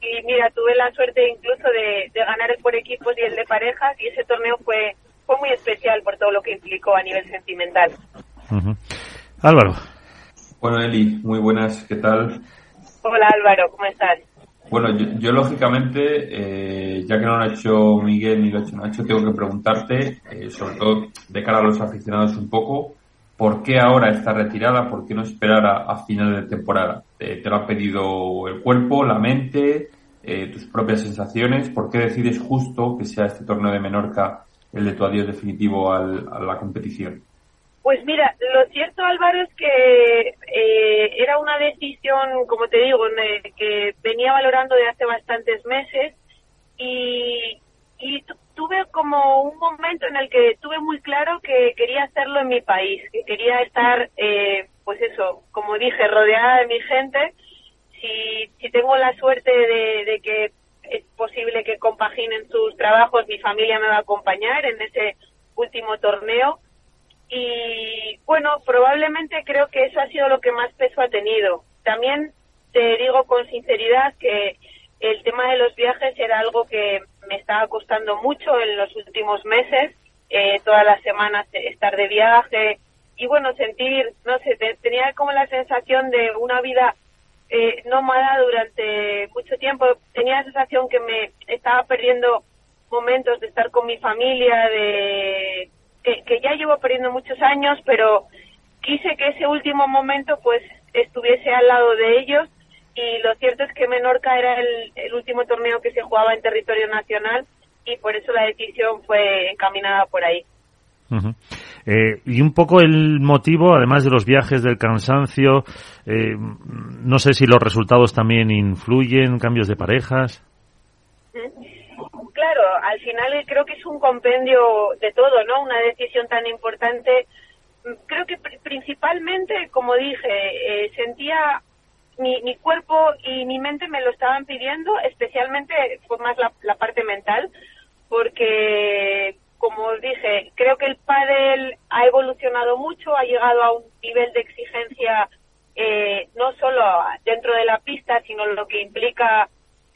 E: y mira, tuve la suerte incluso de, ganar el por equipos y el de parejas y ese torneo fue, fue muy especial por todo lo que implicó a nivel sentimental.
B: Álvaro.
C: Bueno, Eli, muy buenas, ¿qué tal?
E: Hola Álvaro, ¿cómo estás?
C: Bueno, yo, lógicamente, eh, ya que no lo ha hecho Miguel ni lo ha hecho Nacho, tengo que preguntarte, eh, sobre todo de cara a los aficionados un poco, ¿por qué ahora está retirada? ¿Por qué no esperar a, final de temporada? ¿Te, lo ha pedido el cuerpo, la mente, eh, tus propias sensaciones? ¿Por qué decides justo que sea este torneo de Menorca el de tu adiós definitivo a la competición?
E: Pues mira, lo cierto Álvaro es que eh, era una decisión, como te digo, que venía valorando de hace bastantes meses y, y tuve como un momento en el que tuve muy claro que quería hacerlo en mi país, que quería estar, eh, pues eso, como dije, rodeada de mi gente. Si, si tengo la suerte de, que es posible que compaginen sus trabajos, mi familia me va a acompañar en ese último torneo. Y bueno, probablemente creo que eso ha sido lo que más peso ha tenido. También te digo con sinceridad que el tema de los viajes era algo que me estaba costando mucho en los últimos meses, eh, todas las semanas estar de viaje y bueno, sentir, no sé, tenía como la sensación de una vida eh, nómada durante mucho tiempo, tenía la sensación que me estaba perdiendo momentos de estar con mi familia, de que, que ya llevo perdiendo muchos años, pero quise que ese último momento pues estuviese al lado de ellos y lo cierto es que Menorca era el, último torneo que se jugaba en territorio nacional y por eso la decisión fue encaminada por ahí.
B: Eh, y un poco el motivo, además de los viajes, del cansancio, eh, no sé si los resultados también influyen, cambios de parejas.
E: Claro, al final creo que es un compendio de todo, ¿no? Una decisión tan importante. Creo que principalmente, como dije, eh, sentía mi, mi cuerpo y mi mente me lo estaban pidiendo, especialmente fue más la, la parte mental, porque como os dije, creo que el pádel ha evolucionado mucho, ha llegado a un nivel de exigencia eh, no solo dentro de la pista, sino lo que implica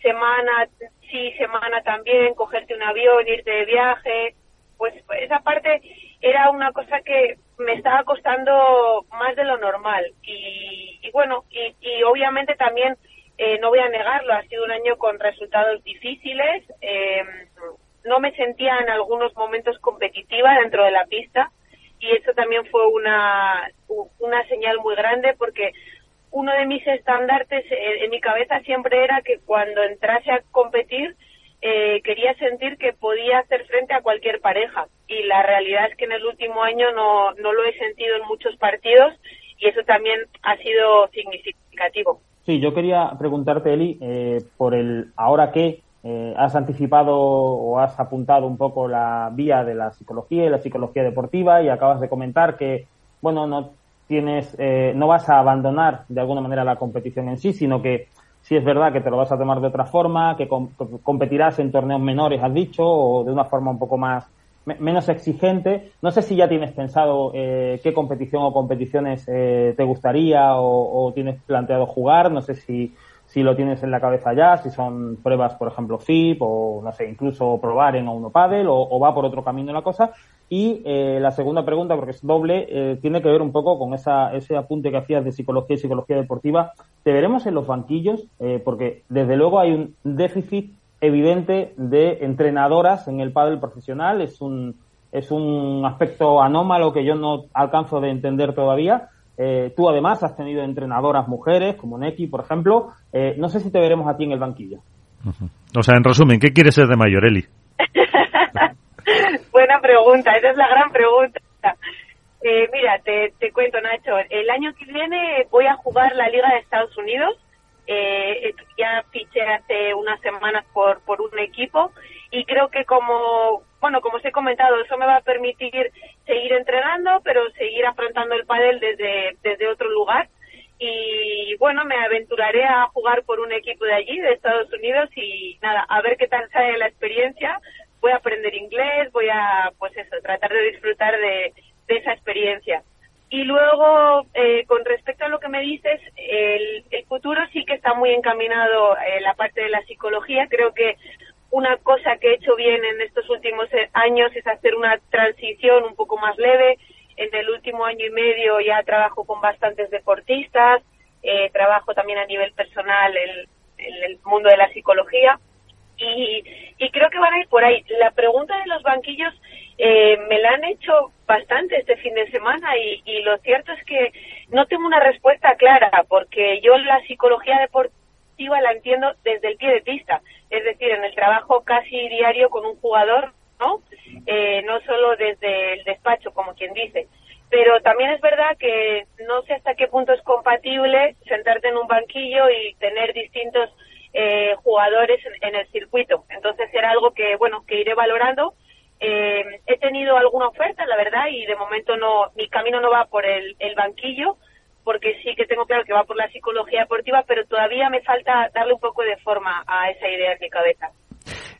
E: semana sí, semana también, cogerte un avión, irte de viaje, pues esa parte era una cosa que me estaba costando más de lo normal. Y, bueno y, obviamente también eh, no voy a negarlo ha sido un año con resultados difíciles em, no me sentía en algunos momentos competitiva dentro de la pista y eso también fue una una señal muy grande porque uno de mis estandartes en mi cabeza siempre era que cuando entrase a competir eh, quería sentir que podía hacer frente a cualquier pareja y la realidad es que en el último año no, no lo he sentido en muchos partidos y eso también ha sido significativo.
D: Sí, yo quería preguntarte, Eli, eh, por el ahora que eh, has anticipado o has apuntado un poco la vía de la psicología y la psicología deportiva y acabas de comentar que, bueno, no tienes, no vas a abandonar de alguna manera la competición en sí, sino que si es verdad que te lo vas a tomar de otra forma, que, competirás en torneos menores, has dicho, o de una forma un poco más menos exigente. No sé si ya tienes pensado eh, qué competición o competiciones eh, te gustaría o, tienes planteado jugar. No sé si, si lo tienes en la cabeza ya, si son pruebas, por ejemplo, FIP o, no sé, incluso probar en uno paddle o, va por otro camino la cosa. Y eh, la segunda pregunta, porque es doble, eh, tiene que ver un poco con esa, ese apunte que hacías de psicología y psicología deportiva. ¿Te veremos en los banquillos? Eh, porque desde luego hay un déficit evidente de entrenadoras en el pádel profesional. Es un, es un aspecto anómalo que yo no alcanzo de entender todavía. Eh, tú además has tenido entrenadoras mujeres, como Neki, por ejemplo. Eh, no sé si te veremos a ti en el banquillo.
B: O sea, en resumen, ¿qué quieres ser de mayor, Eli?
E: Buena pregunta, esa es la gran pregunta. Eh, mira, te, te cuento, Nacho. El año que viene voy a jugar la Liga de Estados Unidos. Eh, ya fiché hace unas semanas por, por un equipo y creo que como, bueno, como os he comentado, eso me va a permitir seguir entrenando, pero seguir afrontando el pádel desde, desde otro lugar. Y bueno, me aventuraré a jugar por un equipo de allí, de Estados Unidos, y nada, a ver qué tal sale la experiencia. Voy a aprender inglés, voy a, pues eso, tratar de disfrutar de, de esa experiencia. Y luego, eh, con respecto a lo que me dices, el, el futuro sí que está muy encaminado en la parte de la psicología. Creo que una cosa que he hecho bien en estos últimos eh, años es hacer una transición un poco más leve. En el último año y medio ya trabajo con bastantes deportistas, eh, trabajo también a nivel personal en, en el mundo de la psicología y, y creo que van a ir por ahí. La pregunta de los banquillos eh, me la han hecho bastante este fin de semana y, y lo cierto es que no tengo una respuesta clara porque yo la psicología deportiva la entiendo desde el pie de pista, es decir, en el trabajo casi diario con un jugador, ¿no? Eh, no solo desde el despacho, como quien dice. Pero también es verdad que no sé hasta qué punto es compatible sentarte en un banquillo y tener distintos eh, jugadores en, el circuito. Entonces será algo que, bueno, que iré valorando eh, he tenido alguna oferta, la verdad, y de momento no, mi camino no va por el banquillo, porque sí que tengo claro que va por la psicología deportiva, pero todavía me falta darle un poco de forma a esa idea mi cabeza.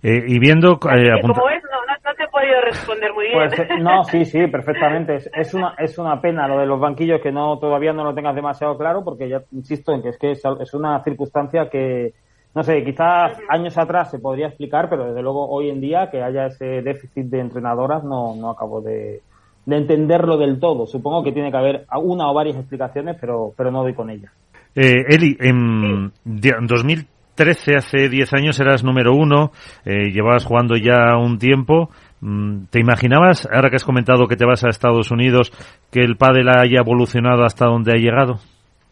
B: Eh, y viendo... Eh, apunta-
E: Como ves, no, no, no te he podido responder muy bien.
D: Pues, eh, no, sí, sí, perfectamente. Es, es una es una pena lo de los banquillos que no todavía no lo tengas demasiado claro, porque ya insisto en que es que es, es una circunstancia que no sé, quizás años atrás se podría explicar, pero desde luego hoy en día que haya ese déficit de entrenadoras no, no acabo de, de entenderlo del todo. Supongo que tiene que haber una o varias explicaciones, pero, pero no doy con ellas.
B: Eh, Eli, en di- 2013, hace 10 años, eras número uno, eh, llevabas jugando ya un tiempo. Mm, ¿Te imaginabas, ahora que has comentado que te vas a Estados Unidos, que el pádel haya evolucionado hasta donde ha llegado?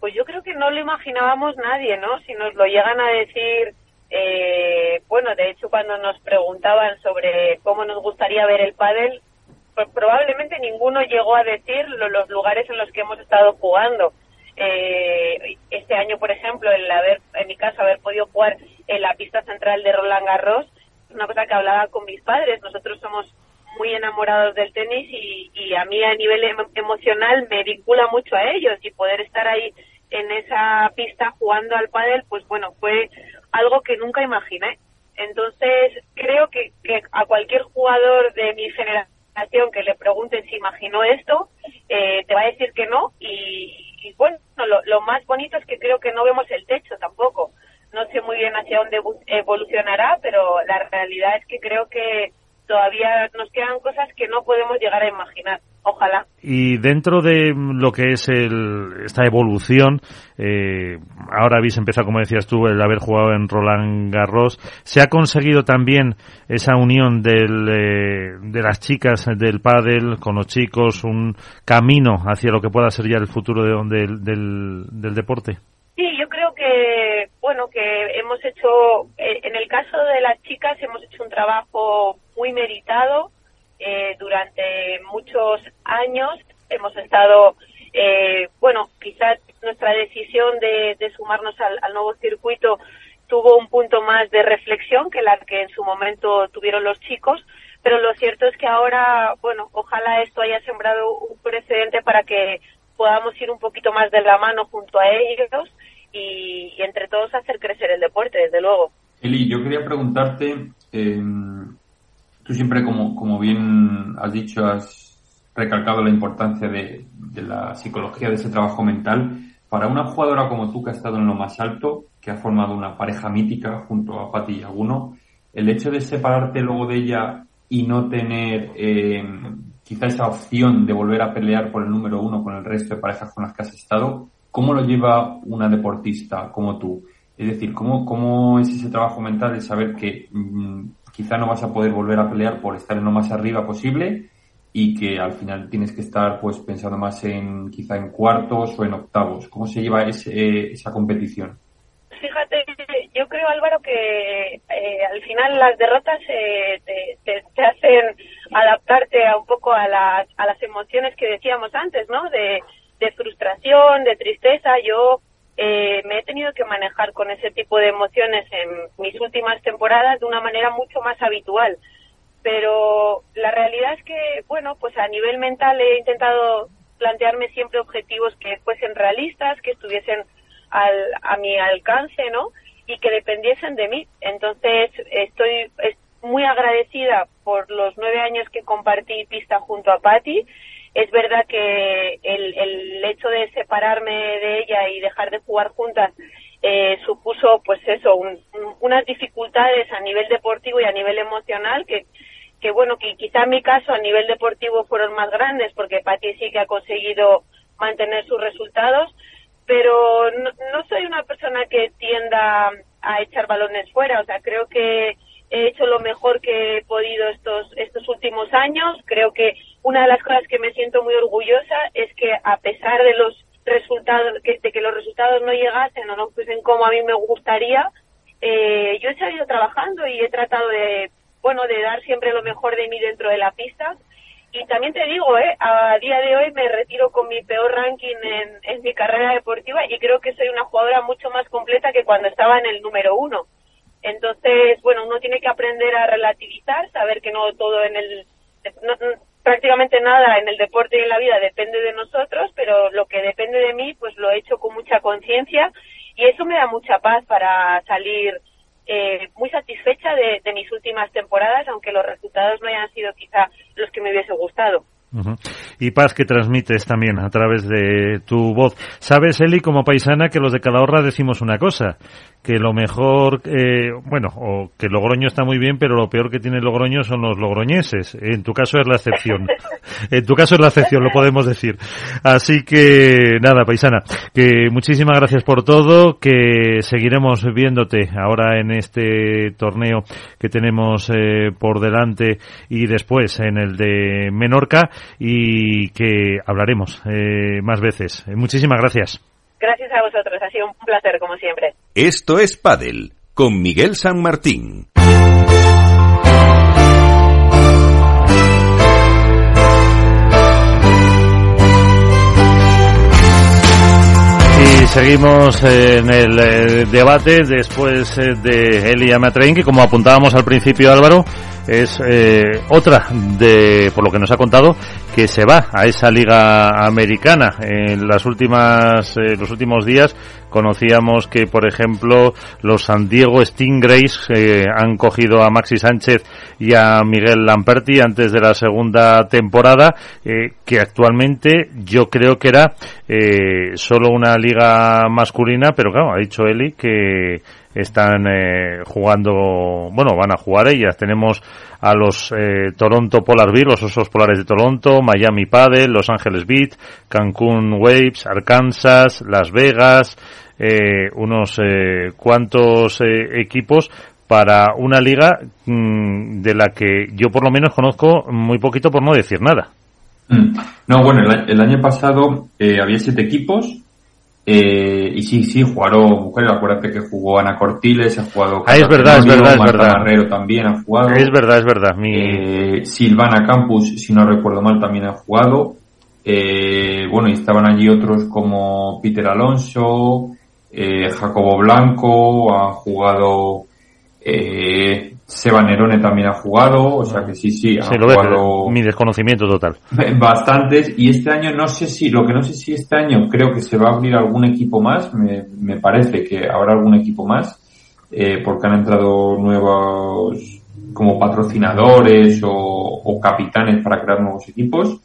E: Pues yo creo que no lo imaginábamos nadie, ¿no? Si nos lo llegan a decir, eh, bueno, de hecho cuando nos preguntaban sobre cómo nos gustaría ver el pádel, pues probablemente ninguno llegó a decir lo- los lugares en los que hemos estado jugando. Eh, este año, por ejemplo, el haber, en mi caso, haber podido jugar en la pista central de Roland Garros, es una cosa que hablaba con mis padres. Nosotros somos muy enamorados del tenis y, y a mí a nivel emo- emocional me vincula mucho a ellos y poder estar ahí en esa pista jugando al pádel, pues bueno, fue algo que nunca imaginé. Entonces, creo que, que a cualquier jugador de mi generación que le pregunten si imaginó esto, eh, te va a decir que no. Y, bueno, lo, lo más bonito es que creo que no vemos el techo tampoco. No sé muy bien hacia dónde evo- evolucionará, pero la realidad es que creo que todavía nos quedan cosas que no podemos llegar a imaginar. Ojalá.
B: Y dentro de lo que es el, esta evolución, eh, ahora habéis empezado, como decías tú, el haber jugado en Roland Garros. ¿Se ha conseguido también esa unión del, eh, de las chicas del pádel con los chicos, un camino hacia lo que pueda ser ya el futuro de- del, deporte?
E: Sí, yo creo que, bueno, que hemos hecho, eh, en el caso de las chicas, hemos hecho un trabajo muy meritado eh, durante muchos años. Hemos estado, eh, bueno, quizás nuestra decisión de, de sumarnos al, al nuevo circuito tuvo un punto más de reflexión que la que en su momento tuvieron los chicos, pero lo cierto es que ahora, bueno, ojalá esto haya sembrado un precedente para que podamos ir un poquito más de la mano junto a ellos y, y entre todos hacer crecer el deporte, desde luego.
C: Eli, yo quería preguntarte, eh, tú siempre, como, como bien has dicho, has recalcado la importancia de, de la psicología, de ese trabajo mental. Para una jugadora como tú, que ha estado en lo más alto, que ha formado una pareja mítica junto a Pati y Aguno, el hecho de separarte luego de ella y no tener eh, quizá esa opción de volver a pelear por el número uno con el resto de parejas con las que has estado, ¿cómo lo lleva una deportista como tú? Es decir, ¿cómo, cómo es ese trabajo mental de saber que mm, quizá no vas a poder volver a pelear por estar en lo más arriba posible y que al final tienes que estar pues pensando más en quizá en cuartos o en octavos. ¿Cómo se lleva ese, esa competición?
E: Fíjate, yo creo Álvaro que eh, al final las derrotas eh, te, te, hacen adaptarte a un poco a las, a las emociones que decíamos antes, ¿no? De, de frustración, de tristeza. Yo eh, me he tenido que manejar con ese tipo de emociones en mis últimas temporadas de una manera mucho más habitual pero la realidad es que, bueno, pues a nivel mental he intentado plantearme siempre objetivos que fuesen realistas, que estuviesen al, a mi alcance, ¿no? Y que dependiesen de mí. Entonces, estoy muy agradecida por los nueve años que compartí pista junto a Patti. Es verdad que el, el hecho de separarme de ella y dejar de jugar juntas eh, supuso, pues eso, unas dificultades a nivel deportivo y a nivel emocional que que bueno, que quizá en mi caso a nivel deportivo fueron más grandes porque Pati sí que ha conseguido mantener sus resultados, pero no, soy una persona que tienda a echar balones fuera, o sea, creo que he hecho lo mejor que he podido estos estos últimos años, creo que una de las cosas que me siento muy orgullosa es que a pesar de los resultados, que, de que los resultados no llegasen o no fuesen como a mí me gustaría, eh, yo he seguido trabajando y he tratado de bueno, de dar siempre lo mejor de mí dentro de la pista. Y también te digo, ¿eh? a día de hoy me retiro con mi peor ranking en, en mi carrera deportiva y creo que soy una jugadora mucho más completa que cuando estaba en el número uno. Entonces, bueno, uno tiene que aprender a relativizar, saber que no todo en el, prácticamente nada en el deporte y en la vida depende de nosotros, pero lo que depende de mí, pues lo he hecho con mucha conciencia y eso me da mucha paz para salir eh, muy satisfecha de, mis últimas temporadas, aunque los resultados no hayan sido quizá los que me hubiese gustado.
B: Y paz que transmites también a través de tu voz. Sabes, Eli, como paisana, que los de Calahorra decimos una cosa, que lo mejor, eh, bueno, o que Logroño está muy bien, pero lo peor que tiene Logroño son los logroñeses. En tu caso es la excepción. en tu caso es la excepción, lo podemos decir. Así que, nada, paisana, que muchísimas gracias por todo, que seguiremos viéndote ahora en este torneo que tenemos eh, por delante y después en el de Menorca y que hablaremos eh, más veces. muchísimas gracias.
E: Gracias a vosotros, ha sido un placer como siempre.
A: Esto es Padel con Miguel San Martín.
B: Y seguimos en el eh, debate después eh, de Elia Matrein, que como apuntábamos al principio Álvaro, es eh, otra de, por lo que nos ha contado, que se va a esa liga americana. En las últimas, eh, los últimos días conocíamos que, por ejemplo, los San Diego Stingrays eh, han cogido a Maxi Sánchez y a Miguel Lamperti antes de la segunda temporada, eh, que actualmente yo creo que era eh, solo una liga masculina, pero claro, ha dicho Eli que están eh, jugando, bueno, van a jugar ellas. Tenemos a los eh, Toronto Polar Bear, los osos polares de Toronto, Miami Paddle, Los Ángeles Beat, Cancún Waves, Arkansas, Las Vegas, eh, unos eh, cuantos eh, equipos para una liga mmm, de la que yo por lo menos conozco muy poquito por no decir nada.
C: Mm. No, bueno, el, el año pasado eh, había siete equipos eh, y sí, sí, jugaron mujeres. Acuérdate que jugó Ana Cortiles, ha jugado.
B: Ah, es verdad, es verdad, es verdad.
C: Marrero también ha jugado.
B: Es verdad, es verdad. Mi...
C: Eh, Silvana Campus, si no recuerdo mal, también ha jugado. Eh, bueno, y estaban allí otros como Peter Alonso, eh, Jacobo Blanco, ha jugado eh, Seba Nerone también ha jugado, o sea que sí, sí, ha
B: Se lo
C: jugado
B: ve, mi desconocimiento total.
C: bastantes y este año no sé si, lo que no sé si este año creo que se va a abrir algún equipo más, me, me parece que habrá algún equipo más, eh, porque han entrado nuevos como patrocinadores o, o capitanes para crear nuevos equipos.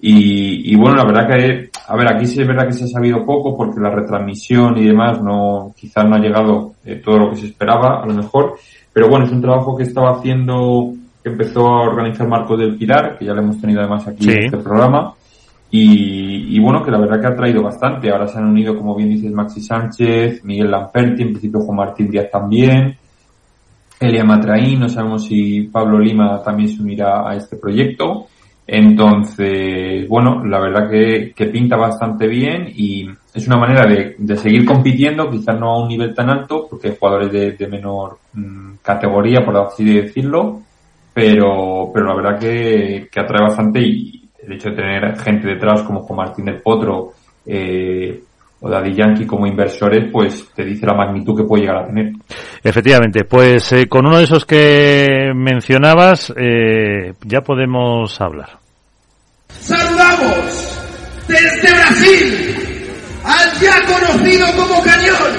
C: Y, y, bueno, la verdad que, a ver, aquí sí es verdad que se ha sabido poco porque la retransmisión y demás no, quizás no ha llegado eh, todo lo que se esperaba, a lo mejor. Pero bueno, es un trabajo que estaba haciendo, que empezó a organizar Marco del Pilar, que ya lo hemos tenido además aquí
B: Sí.
C: en este programa. y, bueno, que la verdad que ha traído bastante. Ahora se han unido, como bien dices, Maxi Sánchez, Miguel Lamperti, en principio Juan Martín Díaz también, Elia Matraín, no sabemos si Pablo Lima también se unirá a este proyecto. Entonces, bueno, la verdad que, que pinta bastante bien y es una manera de, de, seguir compitiendo, quizás no a un nivel tan alto, porque hay jugadores de, de menor mm, categoría, por así decirlo, pero, pero la verdad que, que atrae bastante y, el hecho de tener gente detrás como Juan Martín del Potro eh, o Daddy Yankee como inversores, pues te dice la magnitud que puede llegar a tener.
B: Efectivamente, pues eh, con uno de esos que mencionabas eh, ya podemos hablar.
G: Saludamos desde Brasil al ya conocido como Cañón.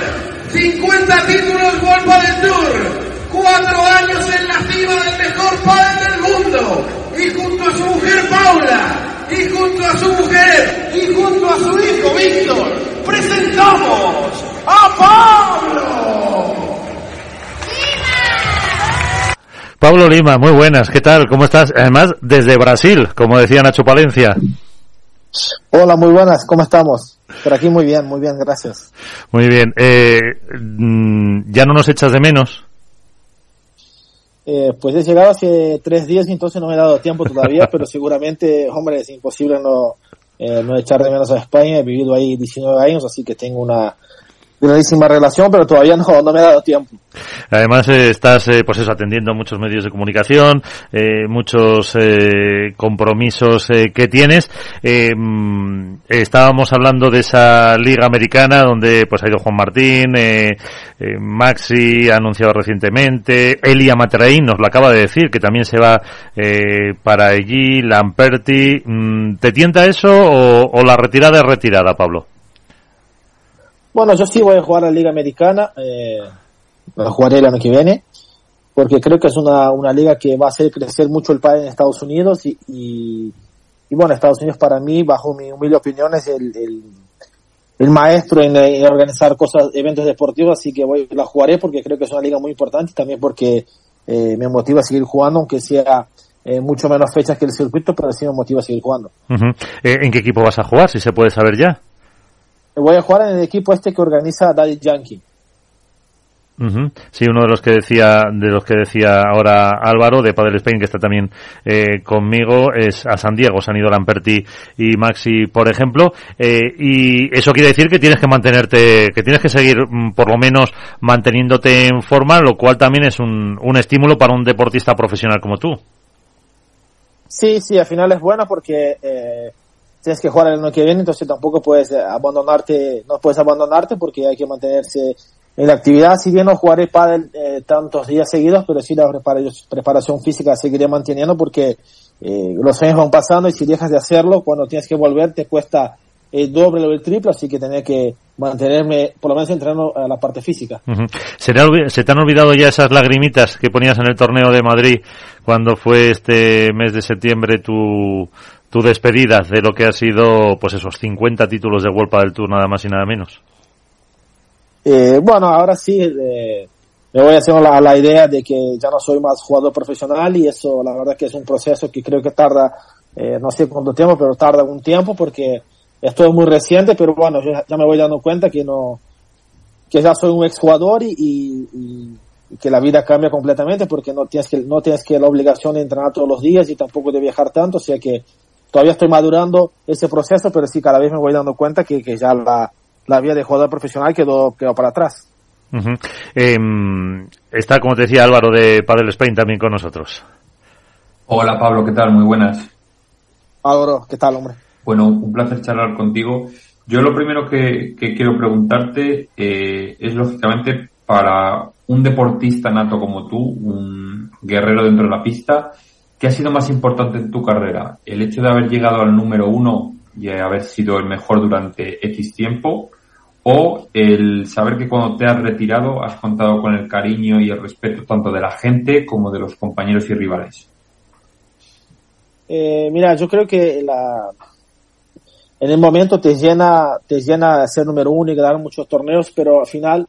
G: 50 títulos Golpa del Tour. Cuatro años en la cima del mejor padre del mundo y junto a su mujer Paula, y junto a su mujer, y junto a su hijo Víctor, presentamos a Pablo.
B: Pablo Lima, muy buenas, ¿qué tal? ¿Cómo estás? Además, desde Brasil, como decía Nacho Palencia.
H: Hola, muy buenas, ¿cómo estamos? Por aquí muy bien, muy bien, gracias.
B: Muy bien. Eh, mm, ¿Ya no nos echas de menos?
H: Eh, pues he llegado hace tres días, entonces no me he dado tiempo todavía, pero seguramente, hombre, es imposible no, eh, no echar de menos a España. He vivido ahí 19 años, así que tengo una, grandísima relación, pero todavía no, me ha dado tiempo.
B: Además, eh, estás, eh, pues eso, atendiendo muchos medios de comunicación, eh, muchos eh, compromisos eh, que tienes. Mm, estábamos hablando de esa liga americana donde, pues, ha ido Juan Martín, Maxi ha anunciado recientemente, Elia Matraín nos lo acaba de decir, que también se va para allí, Lamperti. Mm, ¿Te tienta eso o, o la retirada es retirada, Pablo?
H: Bueno, yo sí voy a jugar la Liga Americana, eh, jugaré el año que viene, porque creo que es una, una liga que va a hacer crecer mucho el país en Estados Unidos y, y, y bueno, Estados Unidos para mí, bajo mi humilde opinión, es el, el, el maestro en, en, organizar cosas, eventos deportivos, así que voy, la jugaré porque creo que es una liga muy importante y también porque eh, me motiva a seguir jugando, aunque sea eh, mucho menos fechas que el circuito, pero sí me motiva a seguir jugando.
B: Uh -huh. eh, ¿En qué equipo vas a jugar, si se puede saber ya?
H: Voy a jugar en el equipo este que organiza Daddy Yankee.
B: Uh -huh. Sí, uno de los que decía, de los que decía ahora Álvaro de Padel Spain, que está también eh, conmigo, es a San Diego, se han ido Lamperti y Maxi, por ejemplo, eh, y eso quiere decir que tienes que mantenerte, que tienes que seguir mm, por lo menos manteniéndote en forma, lo cual también es un, un estímulo para un deportista profesional como tú.
H: Sí, sí, al final es bueno porque eh, tienes que jugar el año que viene, entonces tampoco puedes abandonarte, no puedes abandonarte porque hay que mantenerse en la actividad. Si bien no jugaré pádel eh, tantos días seguidos, pero sí la preparación física seguiré manteniendo porque eh, los años van pasando y si dejas de hacerlo, cuando tienes que volver te cuesta el doble o el triple, así que tenía que mantenerme, por lo menos entrenando a la parte física.
B: ¿Se, te ¿Se te han olvidado ya esas lagrimitas que ponías en el torneo de Madrid cuando fue este mes de septiembre tu, tu despedida de lo que ha sido pues esos 50 títulos de World del Tour nada más y nada menos?
H: Eh, bueno, ahora sí eh, me voy haciendo la, la, idea de que ya no soy más jugador profesional y eso la verdad que es un proceso que creo que tarda, eh, no sé cuánto tiempo, pero tarda un tiempo porque esto es muy reciente, pero bueno, yo ya me voy dando cuenta que no, que ya soy un exjugador y, y, y que la vida cambia completamente porque no tienes que, no tienes que la obligación de entrenar todos los días y tampoco de viajar tanto, o sea que todavía estoy madurando ese proceso, pero sí cada vez me voy dando cuenta que, que ya la, la vida de jugador profesional quedó, quedó para atrás.
B: Uh -huh. eh, está, como te decía Álvaro de Padel Spain también con nosotros.
C: Hola Pablo, ¿qué tal? Muy buenas.
H: Álvaro, ¿qué tal, hombre?
C: Bueno, un placer charlar contigo. Yo lo primero que, que quiero preguntarte eh, es lógicamente para un deportista nato como tú, un guerrero dentro de la pista, ¿qué ha sido más importante en tu carrera? ¿El hecho de haber llegado al número uno y haber sido el mejor durante X tiempo? ¿O el saber que cuando te has retirado has contado con el cariño y el respeto tanto de la gente como de los compañeros y rivales?
H: Eh, mira, yo creo que la, en el momento te llena, te llena ser número uno y ganar muchos torneos, pero al final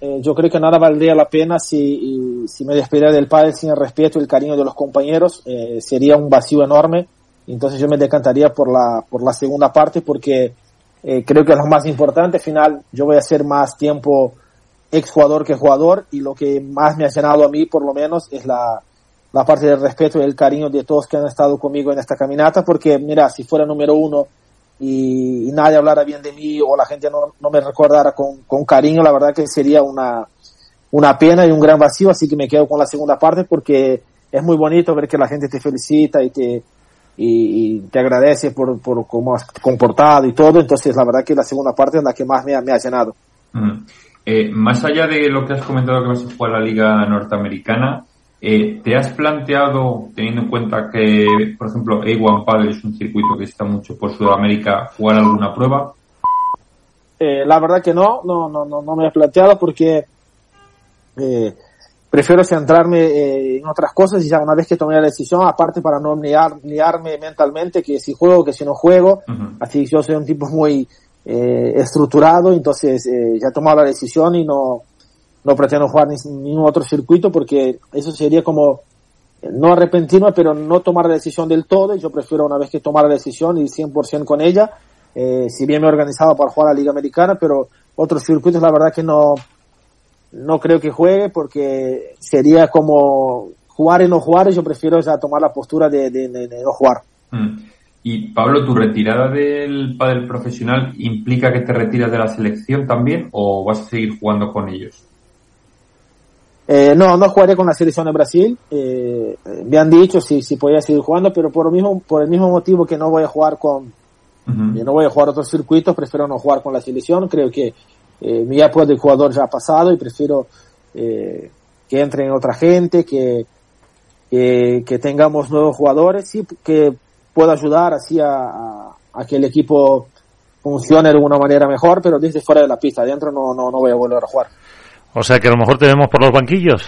H: eh, yo creo que nada valdría la pena si, si me despidiera del padre sin el respeto y el cariño de los compañeros, eh, sería un vacío enorme Entonces yo me decantaría por la, por la segunda parte porque eh, creo que es lo más importante. Al final yo voy a ser más tiempo ex jugador que jugador y lo que más me ha llenado a mí por lo menos es la, la parte del respeto y el cariño de todos que han estado conmigo en esta caminata porque mira, si fuera número uno y, nadie hablara bien de mí o la gente no, no me recordara con, con, cariño, la verdad que sería una, una pena y un gran vacío, así que me quedo con la segunda parte porque es muy bonito ver que la gente te felicita y te, y, te agradece por, por cómo has comportado y todo, entonces la verdad que la segunda parte es la que más me ha, me ha llenado.
C: Eh, más allá de lo que has comentado que vas a jugar la Liga Norteamericana, eh, ¿Te has planteado, teniendo en cuenta que, por ejemplo, A1 Padel es un circuito que está mucho por Sudamérica, jugar alguna prueba?
H: Eh, la verdad que no, no, no, no, no me he planteado porque eh, prefiero centrarme eh, en otras cosas y ya una vez que tomé la decisión, aparte para no liarme mentalmente que si juego, que si no juego, así yo soy un tipo muy eh, estructurado, entonces eh, ya he tomado la decisión y no, no pretendo jugar ni, ningún otro circuito porque eso sería como no arrepentirme, pero no tomar la decisión del todo. Y yo prefiero una vez que tomar la decisión y 100% con ella, eh, si bien me he organizado para jugar a la Liga Americana, pero otros circuitos la verdad que no, no creo que juegue porque sería como jugar y no jugar y yo prefiero ya tomar la postura de, de, no jugar.
C: Mm. Y Pablo, ¿tu retirada del pádel profesional implica que te retiras de la selección también o vas a seguir jugando con ellos?
H: Eh, no, no jugaré con la selección de Brasil. Eh, me han dicho si, si podía seguir jugando, pero por, el mismo, por el mismo motivo que no voy a jugar con, no voy a jugar otros circuitos, prefiero no jugar con la selección. Creo que eh, mi época de jugador ya ha pasado y prefiero eh, que entren otra gente, que, que, que, tengamos nuevos jugadores, y que pueda ayudar así a, a, a, que el equipo funcione de alguna manera mejor, pero desde fuera de la pista, adentro no, no, no voy a volver a jugar.
B: O sea que a lo mejor te vemos por los banquillos.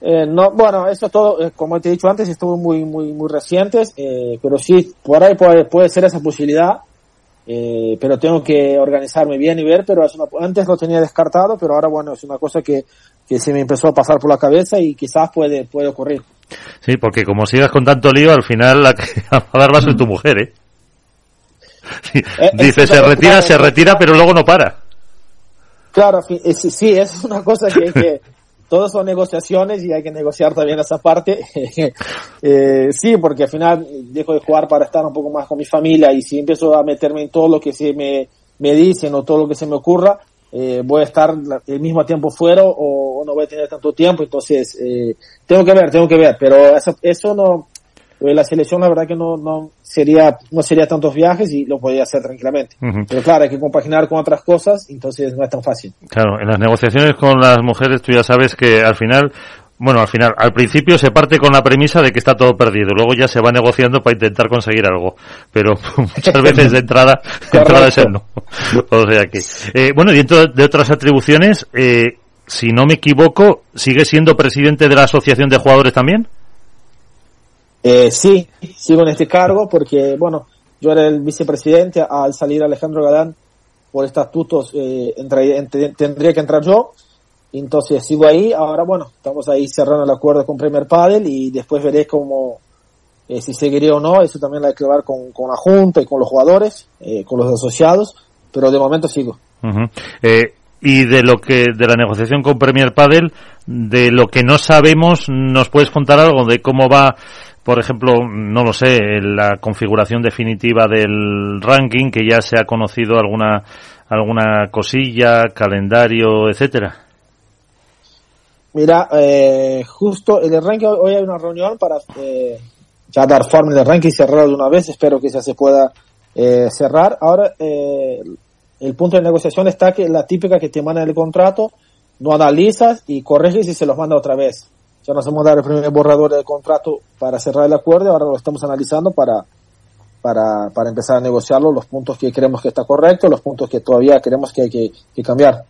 H: Eh, no, bueno, eso todo, eh, como te he dicho antes, estuvo muy, muy, muy recientes, eh, pero sí, por ahí puede, puede ser esa posibilidad, eh, pero tengo que organizarme bien y ver, pero es una, antes lo tenía descartado, pero ahora bueno, es una cosa que, que se me empezó a pasar por la cabeza y quizás puede, puede ocurrir.
B: Sí, porque como sigas con tanto lío, al final la que va a dar va tu mujer, ¿eh? Dice, se retira, se retira, pero luego no para.
H: Claro, sí, es una cosa que hay que, todos son negociaciones y hay que negociar también esa parte. eh, sí, porque al final dejo de jugar para estar un poco más con mi familia y si empiezo a meterme en todo lo que se me, me dicen o todo lo que se me ocurra, eh, voy a estar el mismo tiempo fuera o, o, no voy a tener tanto tiempo. Entonces, eh, tengo que ver, tengo que ver, pero eso, eso no, la selección la verdad que no, no sería no sería tantos viajes y lo podía hacer tranquilamente. Pero claro, hay que compaginar con otras cosas, entonces no es tan fácil.
B: Claro, en las negociaciones con las mujeres tú ya sabes que al final bueno, al final, al principio se parte con la premisa de que está todo perdido, luego ya se va negociando para intentar conseguir algo, pero muchas veces de entrada, de entrada es el no. O sea que, eh, bueno, dentro de otras atribuciones, eh, si no me equivoco, ¿sigue siendo presidente de la Asociación de Jugadores también?
H: Eh, sí, sigo en este cargo porque, bueno, yo era el vicepresidente, al salir Alejandro Gadán por estatutos eh, tendría que entrar yo, entonces sigo ahí, ahora bueno, estamos ahí cerrando el acuerdo con Premier Padel y después veré cómo, eh, si seguiré o no, eso también lo hay que ver con, con la Junta y con los jugadores, eh, con los asociados, pero de momento sigo.
B: eh, y de lo que de la negociación con Premier Padel, de lo que no sabemos, ¿nos puedes contar algo de cómo va por ejemplo, no lo sé, la configuración definitiva del ranking, que ya se ha conocido alguna, alguna cosilla, calendario, etcétera?
H: Mira, eh, justo en el ranking hoy hay una reunión para eh, ya dar forma del ranking y cerrarlo de una vez. Espero que ya se pueda eh, cerrar. Ahora, eh, el punto de negociación está que la típica que te manda el contrato, no analizas y corriges y se los manda otra vez ya nos hemos dado el primer borrador del contrato para cerrar el acuerdo, ahora lo estamos analizando para, para, para empezar a negociarlo, los puntos que creemos que está correcto, los puntos que todavía queremos que hay que cambiar.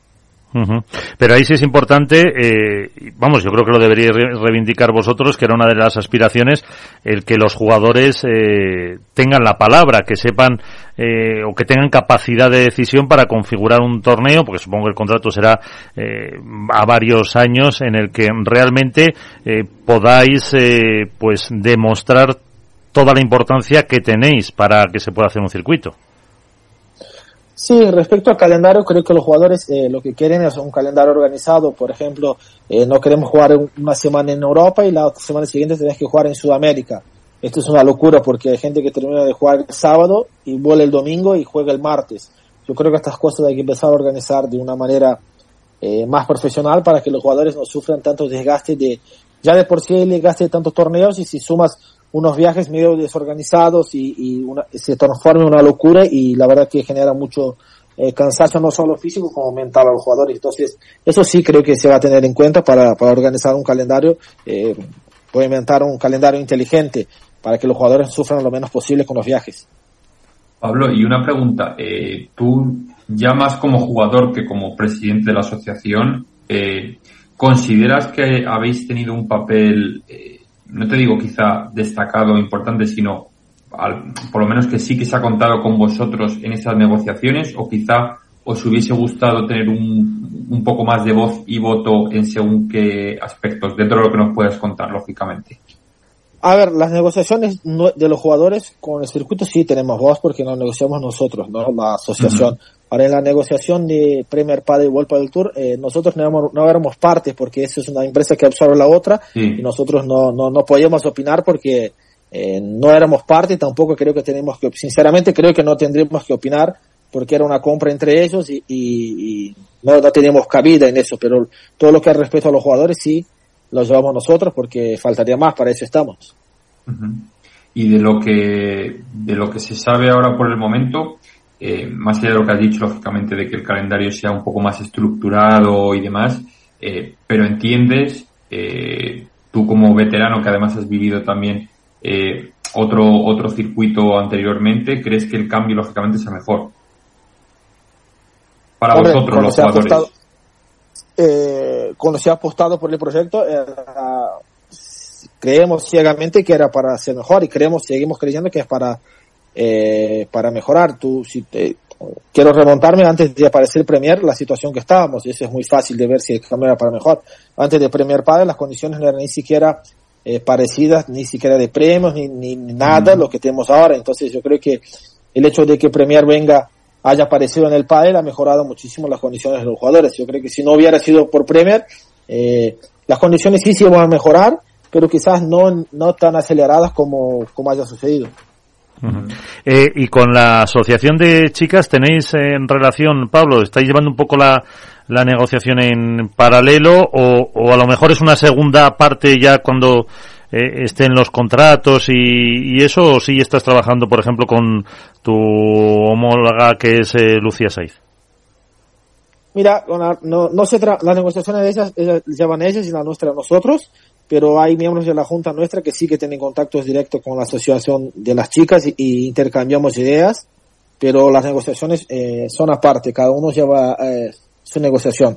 B: Pero ahí sí es importante, eh, vamos, yo creo que lo deberíais reivindicar vosotros, que era una de las aspiraciones, el que los jugadores eh, tengan la palabra, que sepan eh, o que tengan capacidad de decisión para configurar un torneo, porque supongo que el contrato será eh, a varios años en el que realmente eh, podáis pues demostrar toda la importancia que tenéis para que se pueda hacer un circuito.
H: Sí, respecto al calendario, creo que los jugadores eh, lo que quieren es un calendario organizado. Por ejemplo, eh, no queremos jugar una semana en Europa y la semana siguiente tenés que jugar en Sudamérica. Esto es una locura porque hay gente que termina de jugar el sábado y vuela el domingo y juega el martes. Yo creo que estas cosas hay que empezar a organizar de una manera eh, más profesional para que los jugadores no sufran tanto desgaste de, ya de por sí el desgaste de tantos torneos y si sumas unos viajes medio desorganizados y, y una, se transforma en una locura y la verdad que genera mucho eh, cansancio no solo físico como mental a los jugadores. Entonces, eso sí creo que se va a tener en cuenta para, para organizar un calendario, eh, inventar un calendario inteligente para que los jugadores sufran lo menos posible con los viajes.
C: Pablo, y una pregunta. Eh, tú, ya más como jugador que como presidente de la asociación, eh, ¿consideras que habéis tenido un papel eh, no te digo quizá destacado o importante, sino por lo menos que sí que se ha contado con vosotros en esas negociaciones o quizá os hubiese gustado tener un, un poco más de voz y voto en según qué aspectos, dentro de lo que nos puedas contar, lógicamente.
H: A ver, las negociaciones de los jugadores con el circuito sí tenemos voz porque nos negociamos nosotros, no la asociación. Ahora, en la negociación de Premier Padre y World del Tour, eh, nosotros no éramos, no éramos partes porque eso es una empresa que absorbe la otra y nosotros no, no, no podíamos opinar porque eh, no éramos parte y tampoco creo que tenemos que, sinceramente creo que no tendríamos que opinar porque era una compra entre ellos y, y, y no, no teníamos cabida en eso, pero todo lo que es respecto a los jugadores sí lo llevamos nosotros porque faltaría más, para eso estamos.
C: Y de lo que de lo que se sabe ahora por el momento, eh, más allá de lo que has dicho, lógicamente, de que el calendario sea un poco más estructurado y demás, eh, pero entiendes, eh, tú como veterano que además has vivido también otro otro circuito anteriormente, ¿crees que el cambio lógicamente sea mejor? Para vosotros los jugadores
H: eh, cuando se ha apostado por el proyecto, creemos ciegamente que era para ser mejor y creemos, seguimos creyendo que es para, eh, para mejorar. Tú, si te, quiero remontarme antes de aparecer Premier, la situación que estábamos, y eso es muy fácil de ver si el cambio era para mejor. Antes de Premier Padre, las condiciones no eran ni siquiera eh, parecidas, ni siquiera de premios, ni, ni, nada, lo que tenemos ahora. Entonces yo creo que el hecho de que Premier venga haya aparecido en el pádel ha mejorado muchísimo las condiciones de los jugadores. Yo creo que si no hubiera sido por Premier, eh, las condiciones sí se van a mejorar, pero quizás no, no tan aceleradas como, como haya sucedido.
B: eh, y con la asociación de chicas tenéis en relación, Pablo, estáis llevando un poco la, la negociación en paralelo o, o a lo mejor es una segunda parte ya cuando eh, estén los contratos y, y, eso, o si estás trabajando, por ejemplo, con tu homóloga que es eh, Lucía Saiz?
H: Mira, no, no se las negociaciones de ellas, ellas llevan ellas y la nuestra nosotros, pero hay miembros de la Junta nuestra que sí que tienen contactos directos con la Asociación de las Chicas y, y intercambiamos ideas, pero las negociaciones eh, son aparte, cada uno lleva eh, su negociación.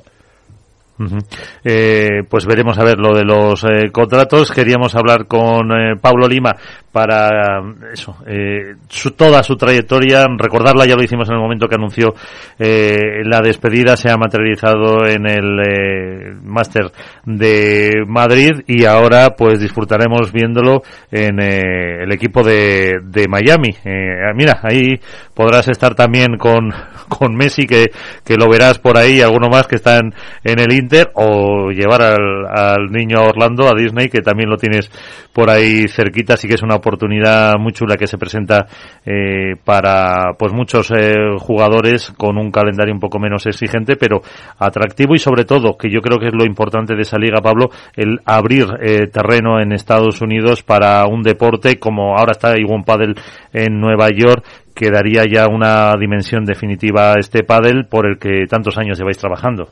B: Eh, pues veremos a ver lo de los eh, contratos. Queríamos hablar con eh, Pablo Lima para eso, eh, su, toda su trayectoria, recordarla, ya lo hicimos en el momento que anunció eh, la despedida, se ha materializado en el máster de Madrid y ahora pues disfrutaremos viéndolo en el equipo de, de Miami. Mira, ahí podrás estar también con, con Messi, que, que lo verás por ahí, alguno más que están en el O llevar al, niño a Orlando, a Disney, que también lo tienes por ahí cerquita, así que es una oportunidad muy chula que se presenta eh, para pues muchos eh, jugadores con un calendario un poco menos exigente, pero atractivo y sobre todo, que yo creo que es lo importante de esa liga, Pablo, el abrir eh, terreno en Estados Unidos para un deporte como ahora está Iguan Padel en Nueva York, que daría ya una dimensión definitiva a este pádel por el que tantos años lleváis trabajando.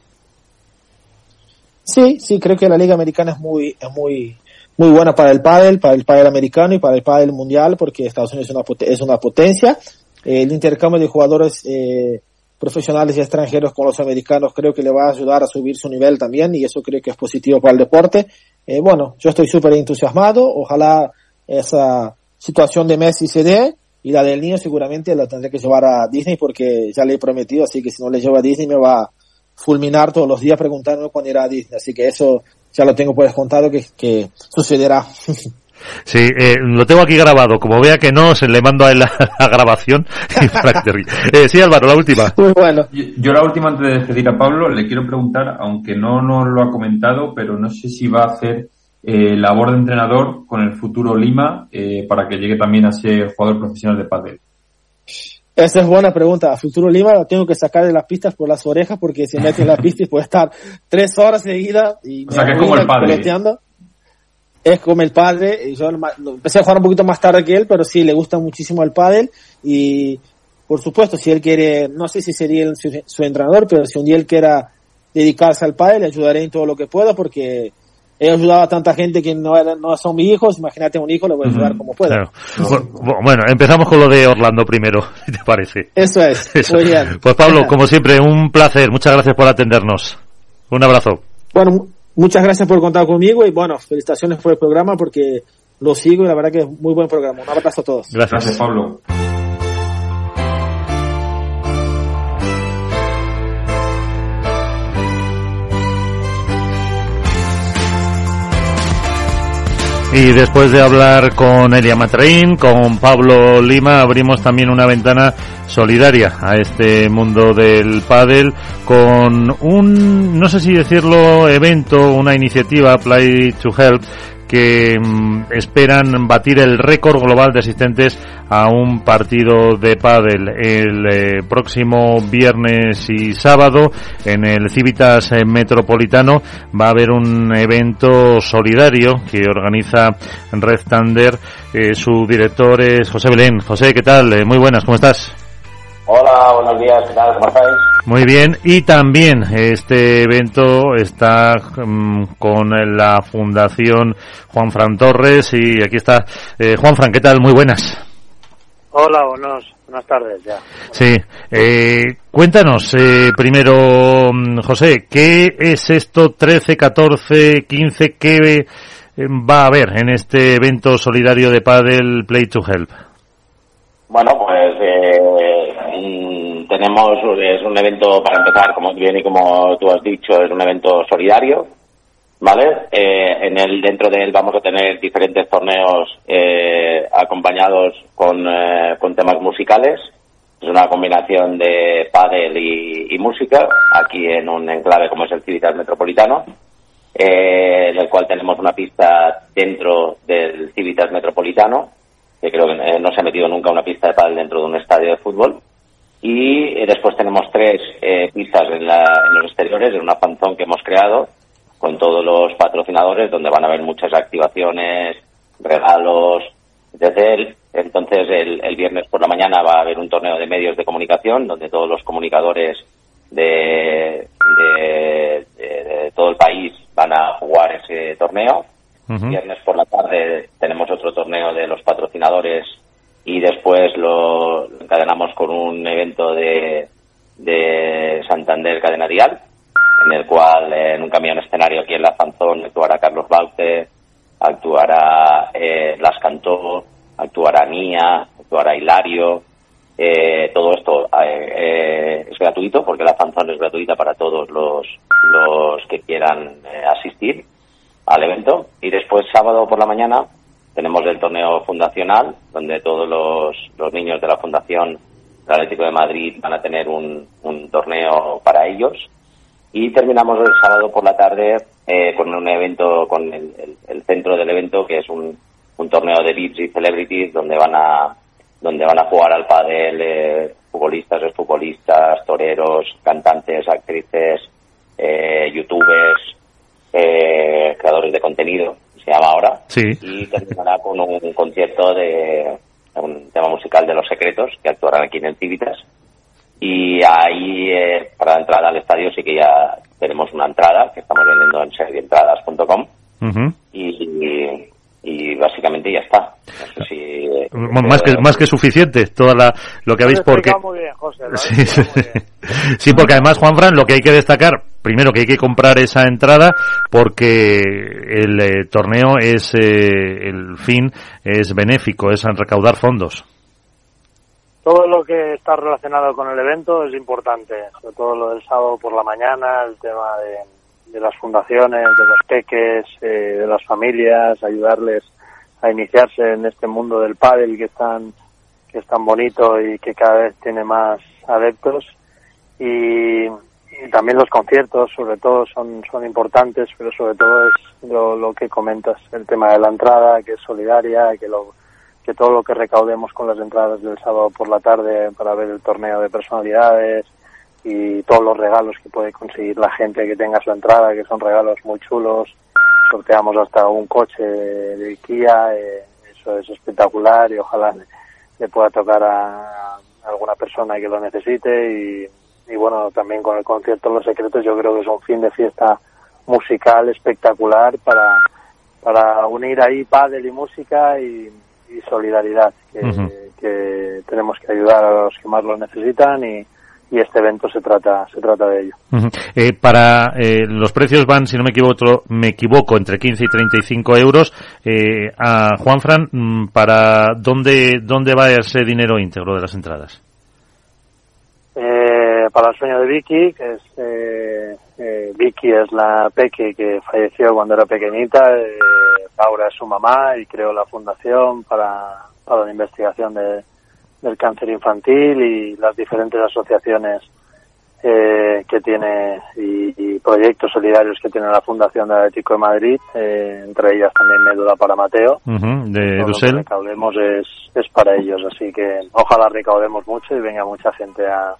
H: Sí, sí, creo que la liga americana es muy, es muy, muy buena para el pádel, para el pádel americano y para el pádel mundial, porque Estados Unidos es una, es una potencia. El intercambio de jugadores eh, profesionales y extranjeros con los americanos creo que le va a ayudar a subir su nivel también y eso creo que es positivo para el deporte. Eh, bueno, yo estoy súper entusiasmado, ojalá esa situación de Messi se dé y la del niño seguramente la tendré que llevar a Disney porque ya le he prometido, así que si no le llevo a Disney me va a fulminar todos los días preguntándome cuándo irá a Disney, así que eso ya lo tengo por descontado que, que sucederá.
B: Sí, eh, lo tengo aquí grabado. Como vea que no, se le mando a él la, grabación. eh, sí, Álvaro, la última.
D: Muy bueno.
C: Yo, la última, antes de despedir a Pablo, le quiero preguntar, aunque no nos lo ha comentado, pero no sé si va a hacer eh, labor de entrenador con el futuro Lima eh, para que llegue también a ser jugador profesional de pádel.
H: Esa es buena pregunta. A futuro Lima lo tengo que sacar de las pistas por las orejas porque si mete en la pista y puede estar tres horas seguidas y
C: o sea, que es como el padre
H: es como el padre. Yo empecé a jugar un poquito más tarde que él, pero sí, le gusta muchísimo el pádel y por supuesto, si él quiere, no sé si sería su, entrenador, pero si un día él quiera dedicarse al pádel, le ayudaré en todo lo que pueda porque he ayudado a tanta gente que no, no son mis hijos, imagínate un hijo, le voy a ayudar como pueda.
B: Bueno, empezamos con lo de Orlando primero, si te parece.
H: Eso es.
B: Pues Pablo, como siempre, un placer. Muchas gracias por atendernos. Un abrazo.
H: Bueno, muchas gracias por contar conmigo y bueno, felicitaciones por el programa porque lo sigo y la verdad que es muy buen programa. Un abrazo a todos.
C: Gracias, Pablo.
B: Y después de hablar con Elia Matraín, con Pablo Lima, abrimos también una ventana solidaria a este mundo del pádel con un, no sé si decirlo, evento, una iniciativa, Play to Help, que mm, esperan batir el récord global de asistentes a un partido de pádel el eh, próximo viernes y sábado en el Civitas eh, Metropolitano. Va a haber un evento solidario que organiza Red Thunder eh, su director es José Belén. José qué tal muy buenas cómo estás
I: Hola, buenos días, ¿qué tal? ¿Cómo estáis?
B: Muy bien, y también este evento está mm, con la Fundación Juan Fran Torres y aquí está eh, Juan Fran, ¿qué tal? Muy buenas.
J: Hola, buenos, buenas tardes ya.
B: Sí, eh, cuéntanos eh, primero, mm, José, ¿qué es esto 13, 14, 15? ¿Qué va a haber en este evento solidario de Padel Play to Help?
I: Bueno, pues tenemos, es un evento para empezar, como bien y como tú has dicho, es un evento solidario, ¿vale? Eh, en el, dentro de él vamos a tener diferentes torneos eh, acompañados con, eh, con temas musicales. Es una combinación de pádel y, música, aquí en un enclave como es el Civitas Metropolitano, en el cual tenemos una pista dentro del Civitas Metropolitano, que creo que no se ha metido nunca una pista de pádel dentro de un estadio de fútbol y eh, después tenemos tres eh, pistas en, los exteriores, en una panzón que hemos creado con todos los patrocinadores, donde van a haber muchas activaciones, regalos, etc. Entonces, el, viernes por la mañana va a haber un torneo de medios de comunicación, donde todos los comunicadores de, todo el país van a jugar ese torneo. Viernes por la tarde tenemos otro torneo de los patrocinadores y después lo encadenamos con un evento de, de Santander Cadena Dial, en el cual en un camión escenario aquí en La Fanzón actuará Carlos Baute, actuará eh, Las Cantó, actuará Mía, actuará Hilario. Eh, todo esto eh, es gratuito porque la fanzón es gratuita para todos los, los que quieran asistir al evento. Y después, sábado por la mañana, tenemos el torneo fundacional, donde todos los, niños de la Fundación Atlético de Madrid van a tener un, torneo para ellos. Y terminamos el sábado por la tarde eh, con un evento, con el, centro del evento, que es un, torneo de VIPs y celebrities, donde van a, donde van a jugar al pádel eh, futbolistas, exfutbolistas, toreros, cantantes, actrices, eh, youtubers, creadores de contenido se llama ahora. Y terminará con un concierto de un tema musical de Los Secretos, que actuarán aquí en el Civitas. Y ahí, eh, para la entrada al estadio, sí que ya tenemos una entrada que estamos vendiendo en servientradas.com. y, y básicamente ya está.
B: más, que, más que suficiente toda la, lo que habéis porque sí, porque además Juan Fran lo que hay que destacar primero que hay que comprar esa entrada porque el eh, torneo es eh, el fin es benéfico es recaudar fondos
J: todo lo que está relacionado con el evento es importante sobre todo lo del sábado por la mañana el tema de de las fundaciones, de los peques, eh, de las familias, ayudarles a iniciarse en este mundo del pádel que es tan que es tan bonito y que cada vez tiene más adeptos. Y, también los conciertos sobre todo son son importantes pero sobre todo es lo, lo que comentas el tema de la entrada que es solidaria que lo que todo lo que recaudemos con las entradas del sábado por la tarde para ver el torneo de personalidades y todos los regalos que puede conseguir la gente que tenga su entrada, que son regalos muy chulos. Sorteamos hasta un coche de Kia, eh, eso es espectacular y ojalá le, pueda tocar a, alguna persona que lo necesite y, y bueno, también con el concierto Los Secretos yo creo que es un fin de fiesta musical espectacular para, para unir ahí pádel y música y, y solidaridad, que tenemos que ayudar a los que más lo necesitan y, y este evento se trata se trata de ello.
B: Eh, para eh, los precios van, si no me equivoco, me equivoco entre 15 y 35 euros. Eh, a Juanfran, mm, ¿para dónde, dónde va ese dinero íntegro de las entradas?
J: Eh, para el sueño de Vicky, que es eh, eh, Vicky es la peque que falleció cuando era pequeñita, eh, Laura es su mamá y creó la fundación para, para la investigación de, del cáncer infantil y las diferentes asociaciones eh, que tiene y, y proyectos solidarios que tiene la Fundación de Atlético de Madrid, eh, entre ellas también Médula para Mateo.
B: De
J: Todo lo que recaudemos es, es para ellos, así que ojalá recaudemos mucho y venga mucha gente a,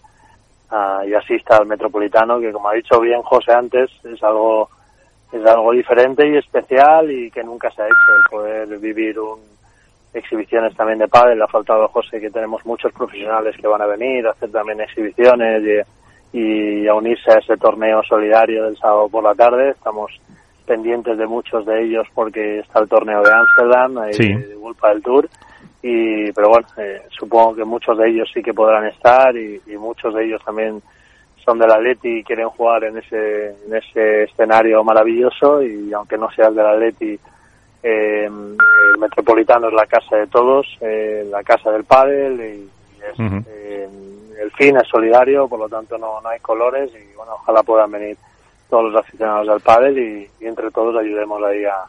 J: a- y asista al Metropolitano, que como ha dicho bien José antes, es algo es algo diferente y especial y que nunca se ha hecho, el poder vivir un, exhibiciones también de pádel, le ha faltado José que tenemos muchos profesionales que van a venir a hacer también exhibiciones y, y a unirse a ese torneo solidario del sábado por la tarde, estamos pendientes de muchos de ellos porque está el torneo de Ámsterdam, ahí
B: Sí.
J: de Vulpa del Tour, y pero bueno, eh, supongo que muchos de ellos sí que podrán estar y, y muchos de ellos también son del Atleti y quieren jugar en ese, en ese escenario maravilloso. Y aunque no seas del Atleti, eh, el Metropolitano es la casa de todos, eh, la casa del pádel y, y es, eh, el fin es solidario, por lo tanto no, no hay colores y bueno, ojalá puedan venir todos los aficionados al pádel y, y entre todos ayudemos ahí a,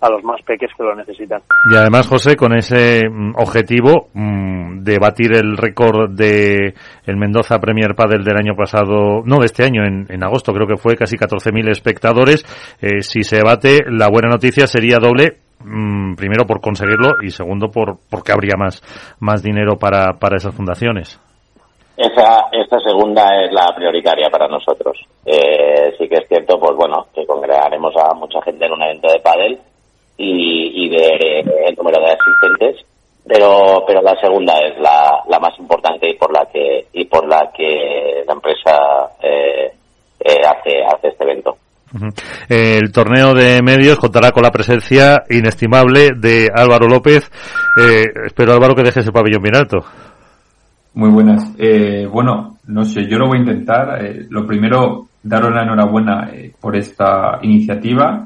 J: a los más peques que lo necesitan.
B: Y además, José, con ese mm, objetivo mm, de batir el récord de el Mendoza Premier Padel del año pasado, no, de este año, en, en agosto creo que fue casi 14.000 espectadores, eh, si se bate, la buena noticia sería doble, mm, primero por conseguirlo y segundo por porque habría más, más dinero para, para esas fundaciones.
I: Esa, esta segunda es la prioritaria para nosotros. Eh, sí que es cierto, pues bueno, que congregaremos a mucha gente en un evento de pádel y, y ver eh, el número de asistentes, pero pero la segunda es la, la más importante y por la que y por la que la empresa eh, eh, hace hace este evento.
B: El torneo de medios contará con la presencia inestimable de Álvaro López. Eh, espero, Álvaro, que dejes el pabellón bien alto.
C: Muy buenas. Eh, bueno, no sé, yo lo voy a intentar. Eh, lo primero, daros la enhorabuena eh, por esta iniciativa,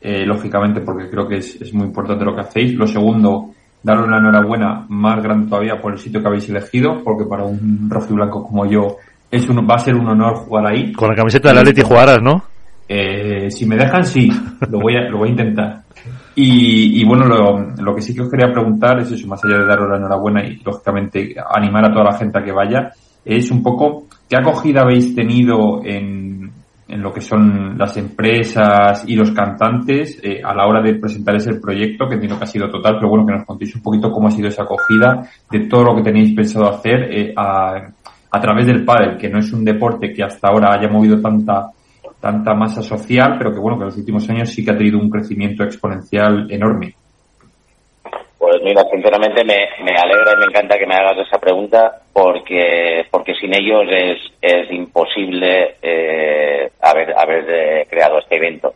C: eh, lógicamente porque creo que es, es muy importante lo que hacéis. Lo segundo, daros la enhorabuena más grande todavía por el sitio que habéis elegido, porque para un rojo y blanco como yo es un, va a ser un honor jugar ahí.
B: Con la camiseta del Atleti jugarás, ¿no?
C: Eh, si me dejan, sí, lo voy a, lo voy a intentar. Y, y bueno, lo, lo que sí que os quería preguntar es eso, más allá de daros la enhorabuena y lógicamente animar a toda la gente a que vaya, es un poco qué acogida habéis tenido en, en lo que son las empresas y los cantantes eh, a la hora de presentarles el proyecto, que entiendo que ha sido total, pero bueno, que nos contéis un poquito cómo ha sido esa acogida de todo lo que tenéis pensado hacer eh, a, a través del pádel, que no es un deporte que hasta ahora haya movido tanta tanta masa social, pero que bueno, que en los últimos años sí que ha tenido un crecimiento exponencial enorme.
I: Pues mira, sinceramente me, me alegra y me encanta que me hagas esa pregunta porque porque sin ellos es, es imposible eh, haber, haber eh, creado este evento.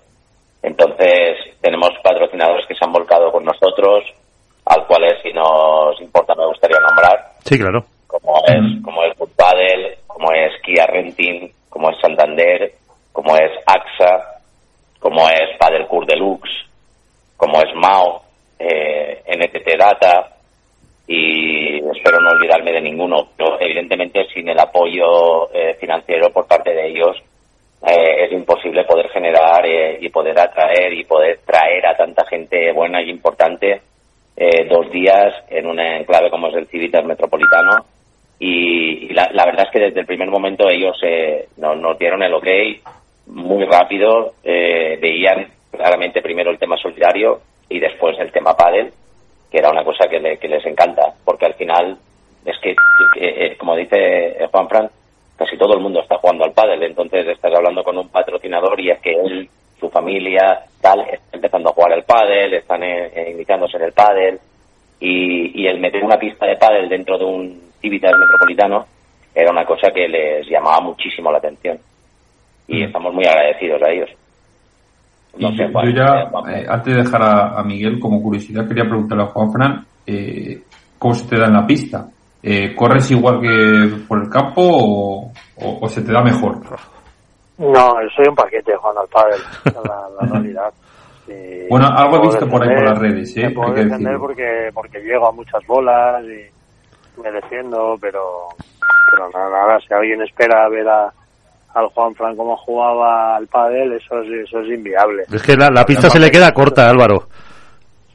I: Entonces tenemos patrocinadores que se han volcado con nosotros, al cuales si nos importa me gustaría nombrar,
B: Sí, claro.
I: como es como es Good Paddle, como es Kia Renting, como es Santander, como es AXA, como es Paddle Cour Deluxe, como es Mao, eh, NTT Data y espero no olvidarme de ninguno. Pero evidentemente sin el apoyo eh, financiero por parte de ellos eh, es imposible poder generar eh, y poder atraer y poder traer a tanta gente buena y importante eh, dos días en un enclave como es el Civitas Metropolitano. Y, y la, la, verdad es que desde el primer momento ellos eh, nos, nos dieron el ok muy rápido, eh, veían claramente primero el tema solidario y después el tema pádel, que era una cosa que, le- que les encanta, porque al final es que, que, eh, como dice Juan Fran, casi todo el mundo está jugando al pádel, entonces estás hablando con un patrocinador y es que él, su familia, tal, está empezando a jugar al pádel, están eh, eh, iniciándose en el pádel y, y el meter una pista de pádel dentro de un Civitas metropolitano era una cosa que les llamaba muchísimo la atención y estamos muy agradecidos a ellos. No
C: Y
I: sé,
C: yo,
I: Juan,
C: yo ya,
I: eh, Juan.
C: antes de dejar a, a Miguel como curiosidad, quería preguntarle a Juan Fran, eh, ¿cómo se te da en la pista? Eh, ¿Corres igual que por el campo o, o- o se te da mejor?
J: No, soy un paquete jugando al pádel, la, la realidad. Y
C: Bueno, algo he visto por ahí por las redes, ¿eh?
J: Me puedo
C: Hay que
J: defender
C: decirlo.
J: porque, porque llego a muchas bolas y me defiendo, pero, pero nada, nada, si alguien espera ver a, al Juan Fran como jugaba al pádel, eso es, eso es inviable.
B: Es que la, la pista se le queda corta, Álvaro.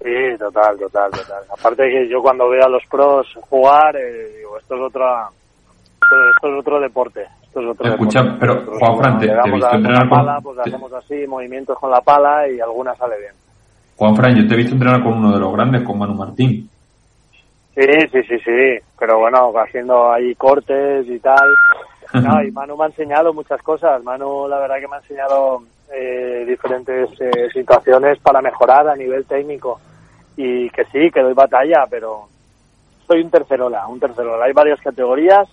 J: Sí, total, total, total. Aparte que yo cuando veo a los pros jugar, eh, digo, esto es otra, esto, esto es otro deporte. Esto es otro
C: Escucha,
J: deporte.
C: pero,
J: Nosotros,
C: Juan Fran, te- te he visto
J: a- con la
C: entrenar con-
J: pala, pues
C: te-
J: hacemos así, movimientos con la pala y alguna sale bien.
C: Juan Fran, yo te he visto entrenar con uno de los grandes, con Manu Martín.
J: Sí, sí, sí, sí, pero bueno, haciendo ahí cortes y tal. No, y Manu me ha enseñado muchas cosas. Manu, la verdad que me ha enseñado eh, diferentes eh, situaciones para mejorar a nivel técnico. Y que sí, que doy batalla, pero soy un tercerola, un tercerola. Hay varias categorías,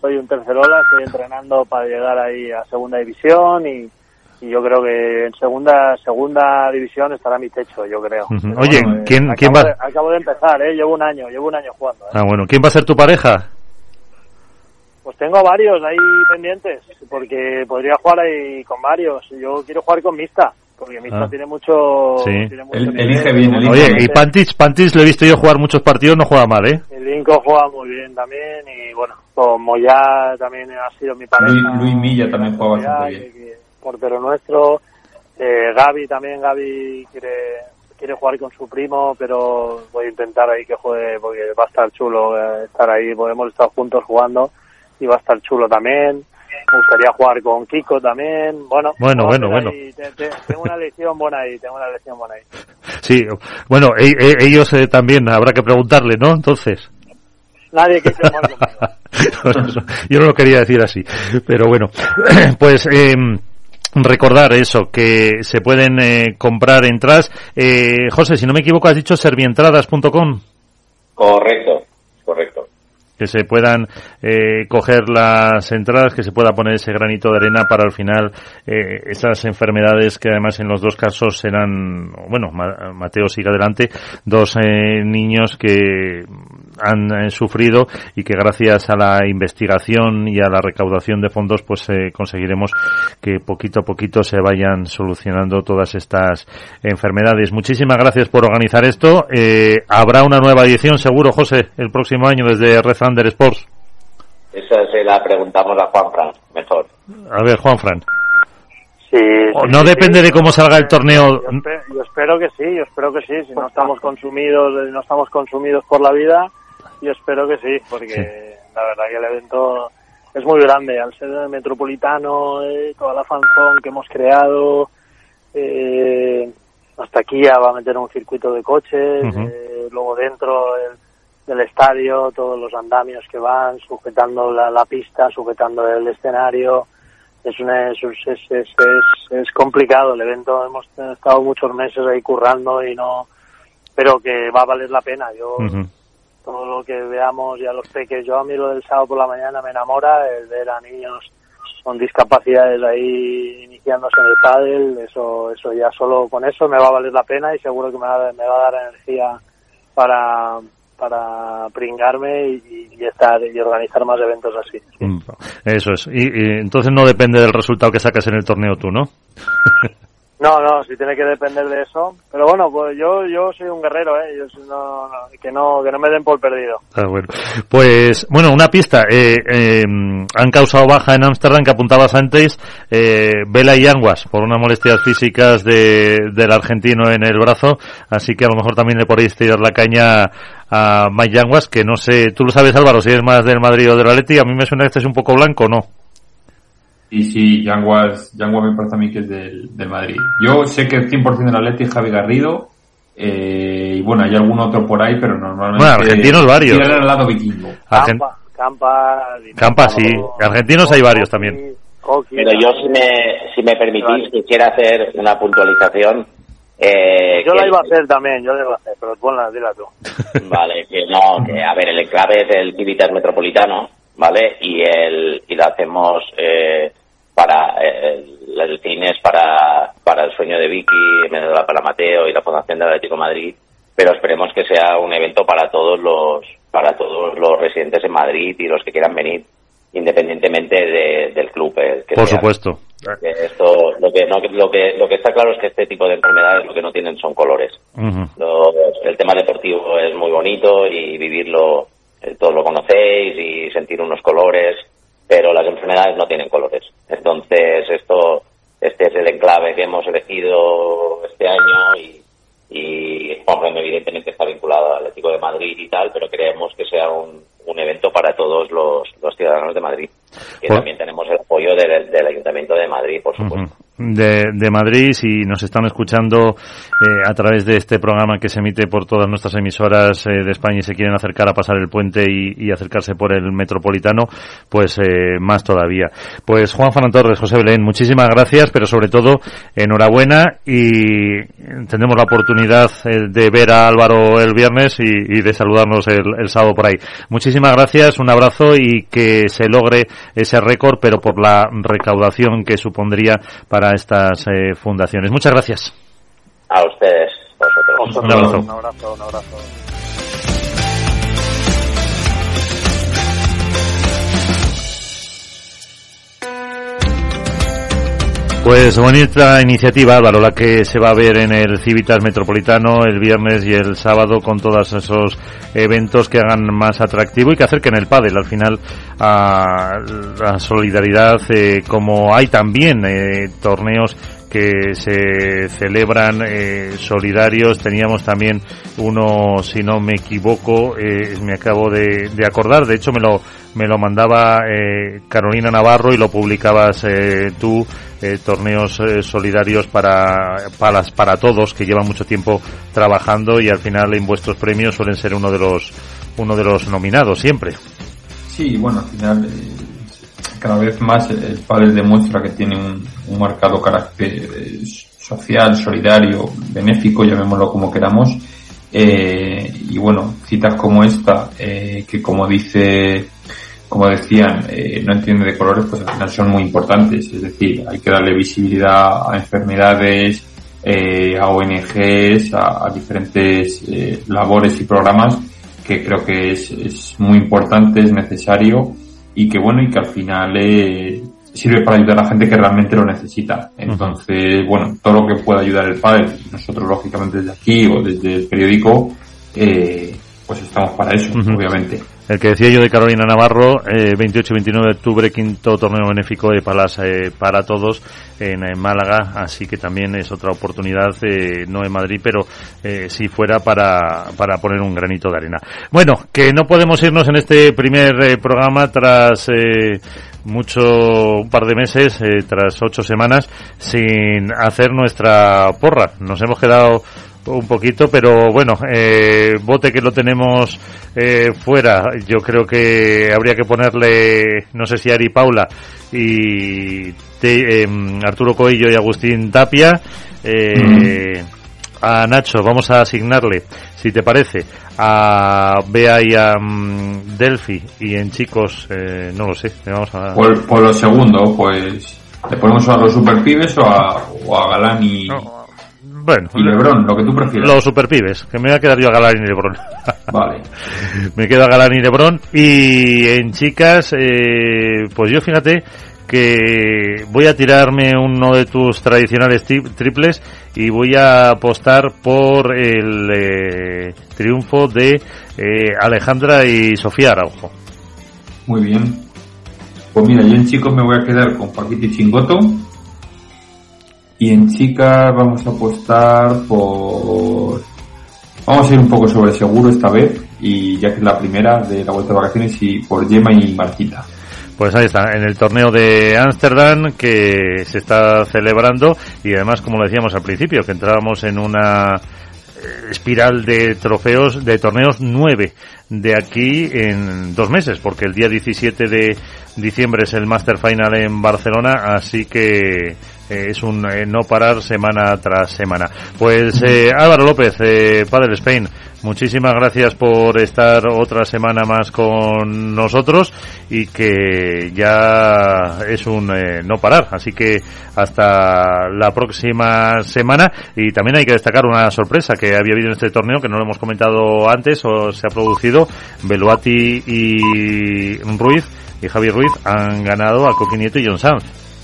J: soy un tercerola, estoy entrenando para llegar ahí a segunda división y, y yo creo que en segunda segunda división estará mi techo, yo creo.
B: Oye,
J: bueno, eh,
B: ¿quién-
J: acabo
B: quién va-
J: de- acabo de empezar, ¿eh? Llevo un año, llevo un año jugando. ¿eh?
B: Ah, bueno. ¿Quién va a ser tu pareja?
J: Pues tengo varios ahí pendientes, porque podría jugar ahí con varios. Yo quiero jugar con Mista, porque Mista
B: Ah.
J: tiene mucho...
B: Sí.
J: tiene mucho nivel,
C: elige bien, elige
B: Oye, y Pantis, Pantis lo he visto yo jugar muchos partidos, no juega mal, ¿eh?
J: El Inco juega muy bien también y bueno, como ya también ha sido mi pareja.
C: Luis, Luis Milla también juega
J: Moyá,
C: bastante bien.
J: portero nuestro. Eh, Gaby también, Gaby quiere quiere jugar con su primo, pero voy a intentar ahí que juegue porque va a estar chulo eh, estar ahí. Podemos estar juntos jugando y va a estar chulo también. Me gustaría jugar con Kiko también. Bueno,
B: Bueno, bueno, bueno.
J: ahí. Te- te- tengo una lección buena ahí, tengo una lección buena ahí.
B: Sí, bueno, e- e- ellos eh, también habrá que preguntarle, ¿no? Entonces.
J: Nadie quiere jugar conmigo.
B: Yo no lo quería decir así, pero bueno, pues eh, recordar eso, que se pueden eh, comprar entradas. Eh, José, si no me equivoco, has dicho servientradas.com,
I: correcto.
B: Que se puedan eh, coger las entradas, que se pueda poner ese granito de arena para al final eh, esas enfermedades que además en los dos casos eran, bueno, Ma- Mateo sigue adelante, dos eh, niños que han eh, sufrido y que gracias a la investigación y a la recaudación de fondos pues eh, conseguiremos que poquito a poquito se vayan solucionando todas estas enfermedades. Muchísimas gracias por organizar esto. Eh, habrá una nueva edición seguro, José, el próximo año desde Red Thunder Sports.
I: Esa se la preguntamos a Juan Fran, mejor.
B: A ver, Juan Fran.
J: Sí,
B: O
J: sí,
B: no
J: sí,
B: depende
J: sí.
B: de cómo salga el torneo.
J: Yo, espe- yo espero que sí, yo espero que sí. Si no estamos consumidos, eh, no estamos consumidos por la vida, yo espero que sí, porque
B: Sí.
J: la verdad que el evento es muy grande. Al ser el metropolitano, eh, toda la fanzón que hemos creado, eh, hasta aquí ya va a meter un circuito de coches, eh, luego dentro del, del estadio, todos los andamios que van, sujetando la, la pista, sujetando el escenario es, una, es, es, es, es, complicado el evento. Hemos estado muchos meses ahí currando y no, pero que va a valer la pena. Yo. Todo lo que veamos y a los peques, yo a mí lo del sábado por la mañana me enamora, el ver a niños con discapacidades ahí iniciándose en el pádel, eso, eso ya solo con eso me va a valer la pena y seguro que me va, me va a dar energía para para pringarme y, estar y organizar más eventos así.
B: Mm, Eso es. Y, y entonces no depende del resultado que saques en el torneo tú, ¿no?
J: No, no, si tiene que depender de eso. Pero bueno, pues yo yo soy un guerrero, ¿eh? Yo soy- no, no, que no que no me den por perdido.
B: Ah, bueno. Pues, bueno, una pista. Eh, eh, han causado baja en Ámsterdam, que apuntabas antes, eh, Vela y Anguas, por unas molestias físicas de, del argentino en el brazo. Así que a lo mejor también le podéis tirar la caña a Mike Yanguas, que no sé, tú lo sabes Álvaro, si es más del Madrid o del Atleti, a mí me suena que este es un poco blanco, ¿no?
C: Y sí, Yanguas, Yanguas me parece a mí que es del, del Madrid. Yo sé que es 100% del Atleti es Javi Garrido. eh, y bueno, hay algún otro por ahí, pero normalmente...
B: Bueno, argentinos varios.
C: tiran al lado vikingo.
B: Argen-
J: Campa, Campa,
B: Campa sí, argentinos hay varios también.
J: Coqui,
I: Pero yo, si me, si me permitís, quisiera hacer una puntualización. Eh,
J: Yo
I: que-
J: la iba a hacer también, yo la iba a hacer, pero ponla, dila tú.
I: Vale, que no, que a ver, el enclave es el Civitas Metropolitano, ¿vale? Y el y lo hacemos eh, para el, el cine es para, para el sueño de Vicky, Mendoza para Mateo y la Fundación del Atlético de Madrid, pero esperemos que sea un evento para todos los para todos los residentes en Madrid y los que quieran venir, independientemente de- del club. eh, que
B: Por
I: sea.
B: supuesto.
I: Esto, lo que, no, lo que lo que está claro es que este tipo de enfermedades lo que no tienen son colores. Lo- el tema deportivo es muy bonito y vivirlo, eh, todos lo conocéis y sentir unos colores, pero las enfermedades no tienen colores. Entonces, esto, este es el enclave que hemos elegido este año y, y hombre, evidentemente está vinculado al Atlético de Madrid y tal, pero creemos que sea un, un evento para todos los, los ciudadanos de Madrid. Que
B: Por-
I: también tenemos el apoyo del, del Ayuntamiento de Madrid, por supuesto.
B: De, de Madrid, si nos están escuchando eh, a través de este programa que se emite por todas nuestras emisoras eh, de España y se quieren acercar a pasar el puente y, acercarse por el metropolitano, pues eh, más todavía. Pues Juan Fernando Torres, José Belén, muchísimas gracias, pero sobre todo enhorabuena y tendremos la oportunidad eh, de ver a Álvaro el viernes y, y de saludarnos el, el sábado por ahí. Muchísimas gracias, un abrazo y que se logre ese récord, pero por la recaudación que supondría para estas eh, fundaciones. Muchas gracias.
I: A ustedes, vosotros.
B: Un abrazo.
J: Un abrazo, un abrazo.
B: Pues bonita iniciativa, Álvaro, la que se va a ver en el Civitas Metropolitano el viernes y el sábado con todos esos eventos que hagan más atractivo y que acerquen el pádel al final a la solidaridad, eh, como hay también eh, torneos que se celebran eh, solidarios. Teníamos también uno, si no me equivoco, eh, me acabo de, acordar. De hecho, me lo me lo mandaba eh, Carolina Navarro y lo publicabas eh, tú. Eh, torneos eh, solidarios para, para para todos que llevan mucho tiempo trabajando y al final en vuestros premios suelen ser uno de los uno de los nominados siempre.
C: Sí, bueno, al final eh, cada vez más el, pádel demuestra que tiene un, marcado carácter social, solidario, benéfico, llamémoslo como queramos. Y bueno, citas como esta, que como dice, como decían, eh, no entiende de colores, pues al final son muy importantes. Es decir, hay que darle visibilidad a enfermedades, eh, a ONGs, a, a diferentes eh, labores y programas que creo que es, es muy importante, es necesario y que bueno, y que al final eh, sirve para ayudar a la gente que realmente lo necesita. Entonces, bueno, todo lo que pueda ayudar el padre, nosotros lógicamente desde aquí o desde el periódico, eh, pues estamos para eso, obviamente.
B: El que decía yo de Carolina Navarro, eh, 28 y 29 de octubre, quinto torneo benéfico de Palas eh, para todos en, Málaga, así que también es otra oportunidad, eh, no en Madrid, pero eh, si fuera para, para poner un granito de arena. Bueno, que no podemos irnos en este primer eh, programa tras eh, mucho, un par de meses, tras ocho semanas, sin hacer nuestra porra. Nos hemos quedado un poquito, pero bueno, eh, bote que lo tenemos eh, fuera, yo creo que habría que ponerle, no sé si Ari Paula y te- em, Arturo Coello y Agustín Tapia. eh, A Nacho vamos a asignarle, si te parece, a Bea y a mm, Delphi y en chicos, eh, no lo sé, le vamos a...
C: Por, por lo segundo, pues le ponemos a los superpibes o a, o a Galán y,
B: Bueno,
C: y Lebron, lo que tú prefieras.
B: Los superpibes, que me voy a quedar yo a Galán y Lebron.
C: Vale.
B: me quedo a Galán y Lebron. Y en chicas, eh, pues yo fíjate que voy a tirarme uno de tus tradicionales triples y voy a apostar por el eh, triunfo de eh, Alejandra y Sofía Araujo.
C: Muy bien. Pues mira, yo en chicos me voy a quedar con Paquito y Chingoto. Y en chicas vamos a apostar por... Vamos a ir un poco sobre seguro esta vez. Y ya que es la primera de la vuelta de vacaciones y por Yema y Marquita.
B: Pues ahí está, en el torneo de Ámsterdam que se está celebrando y además, como lo decíamos al principio, que entrábamos en una eh, espiral de trofeos, de torneos nueve de aquí en dos meses, porque el día 17 de diciembre es el Master Final en Barcelona, así que eh, es un eh, no parar semana tras semana. Pues eh, Álvaro López, eh, Padre Spain, muchísimas gracias por estar otra semana más con nosotros y que ya es un no parar. Así que hasta la próxima semana y también hay que destacar una sorpresa que había habido en este torneo que no lo hemos comentado antes o se ha producido. Beluati y Ruiz y Javier Ruiz han ganado a Coquinieto y John Sanz.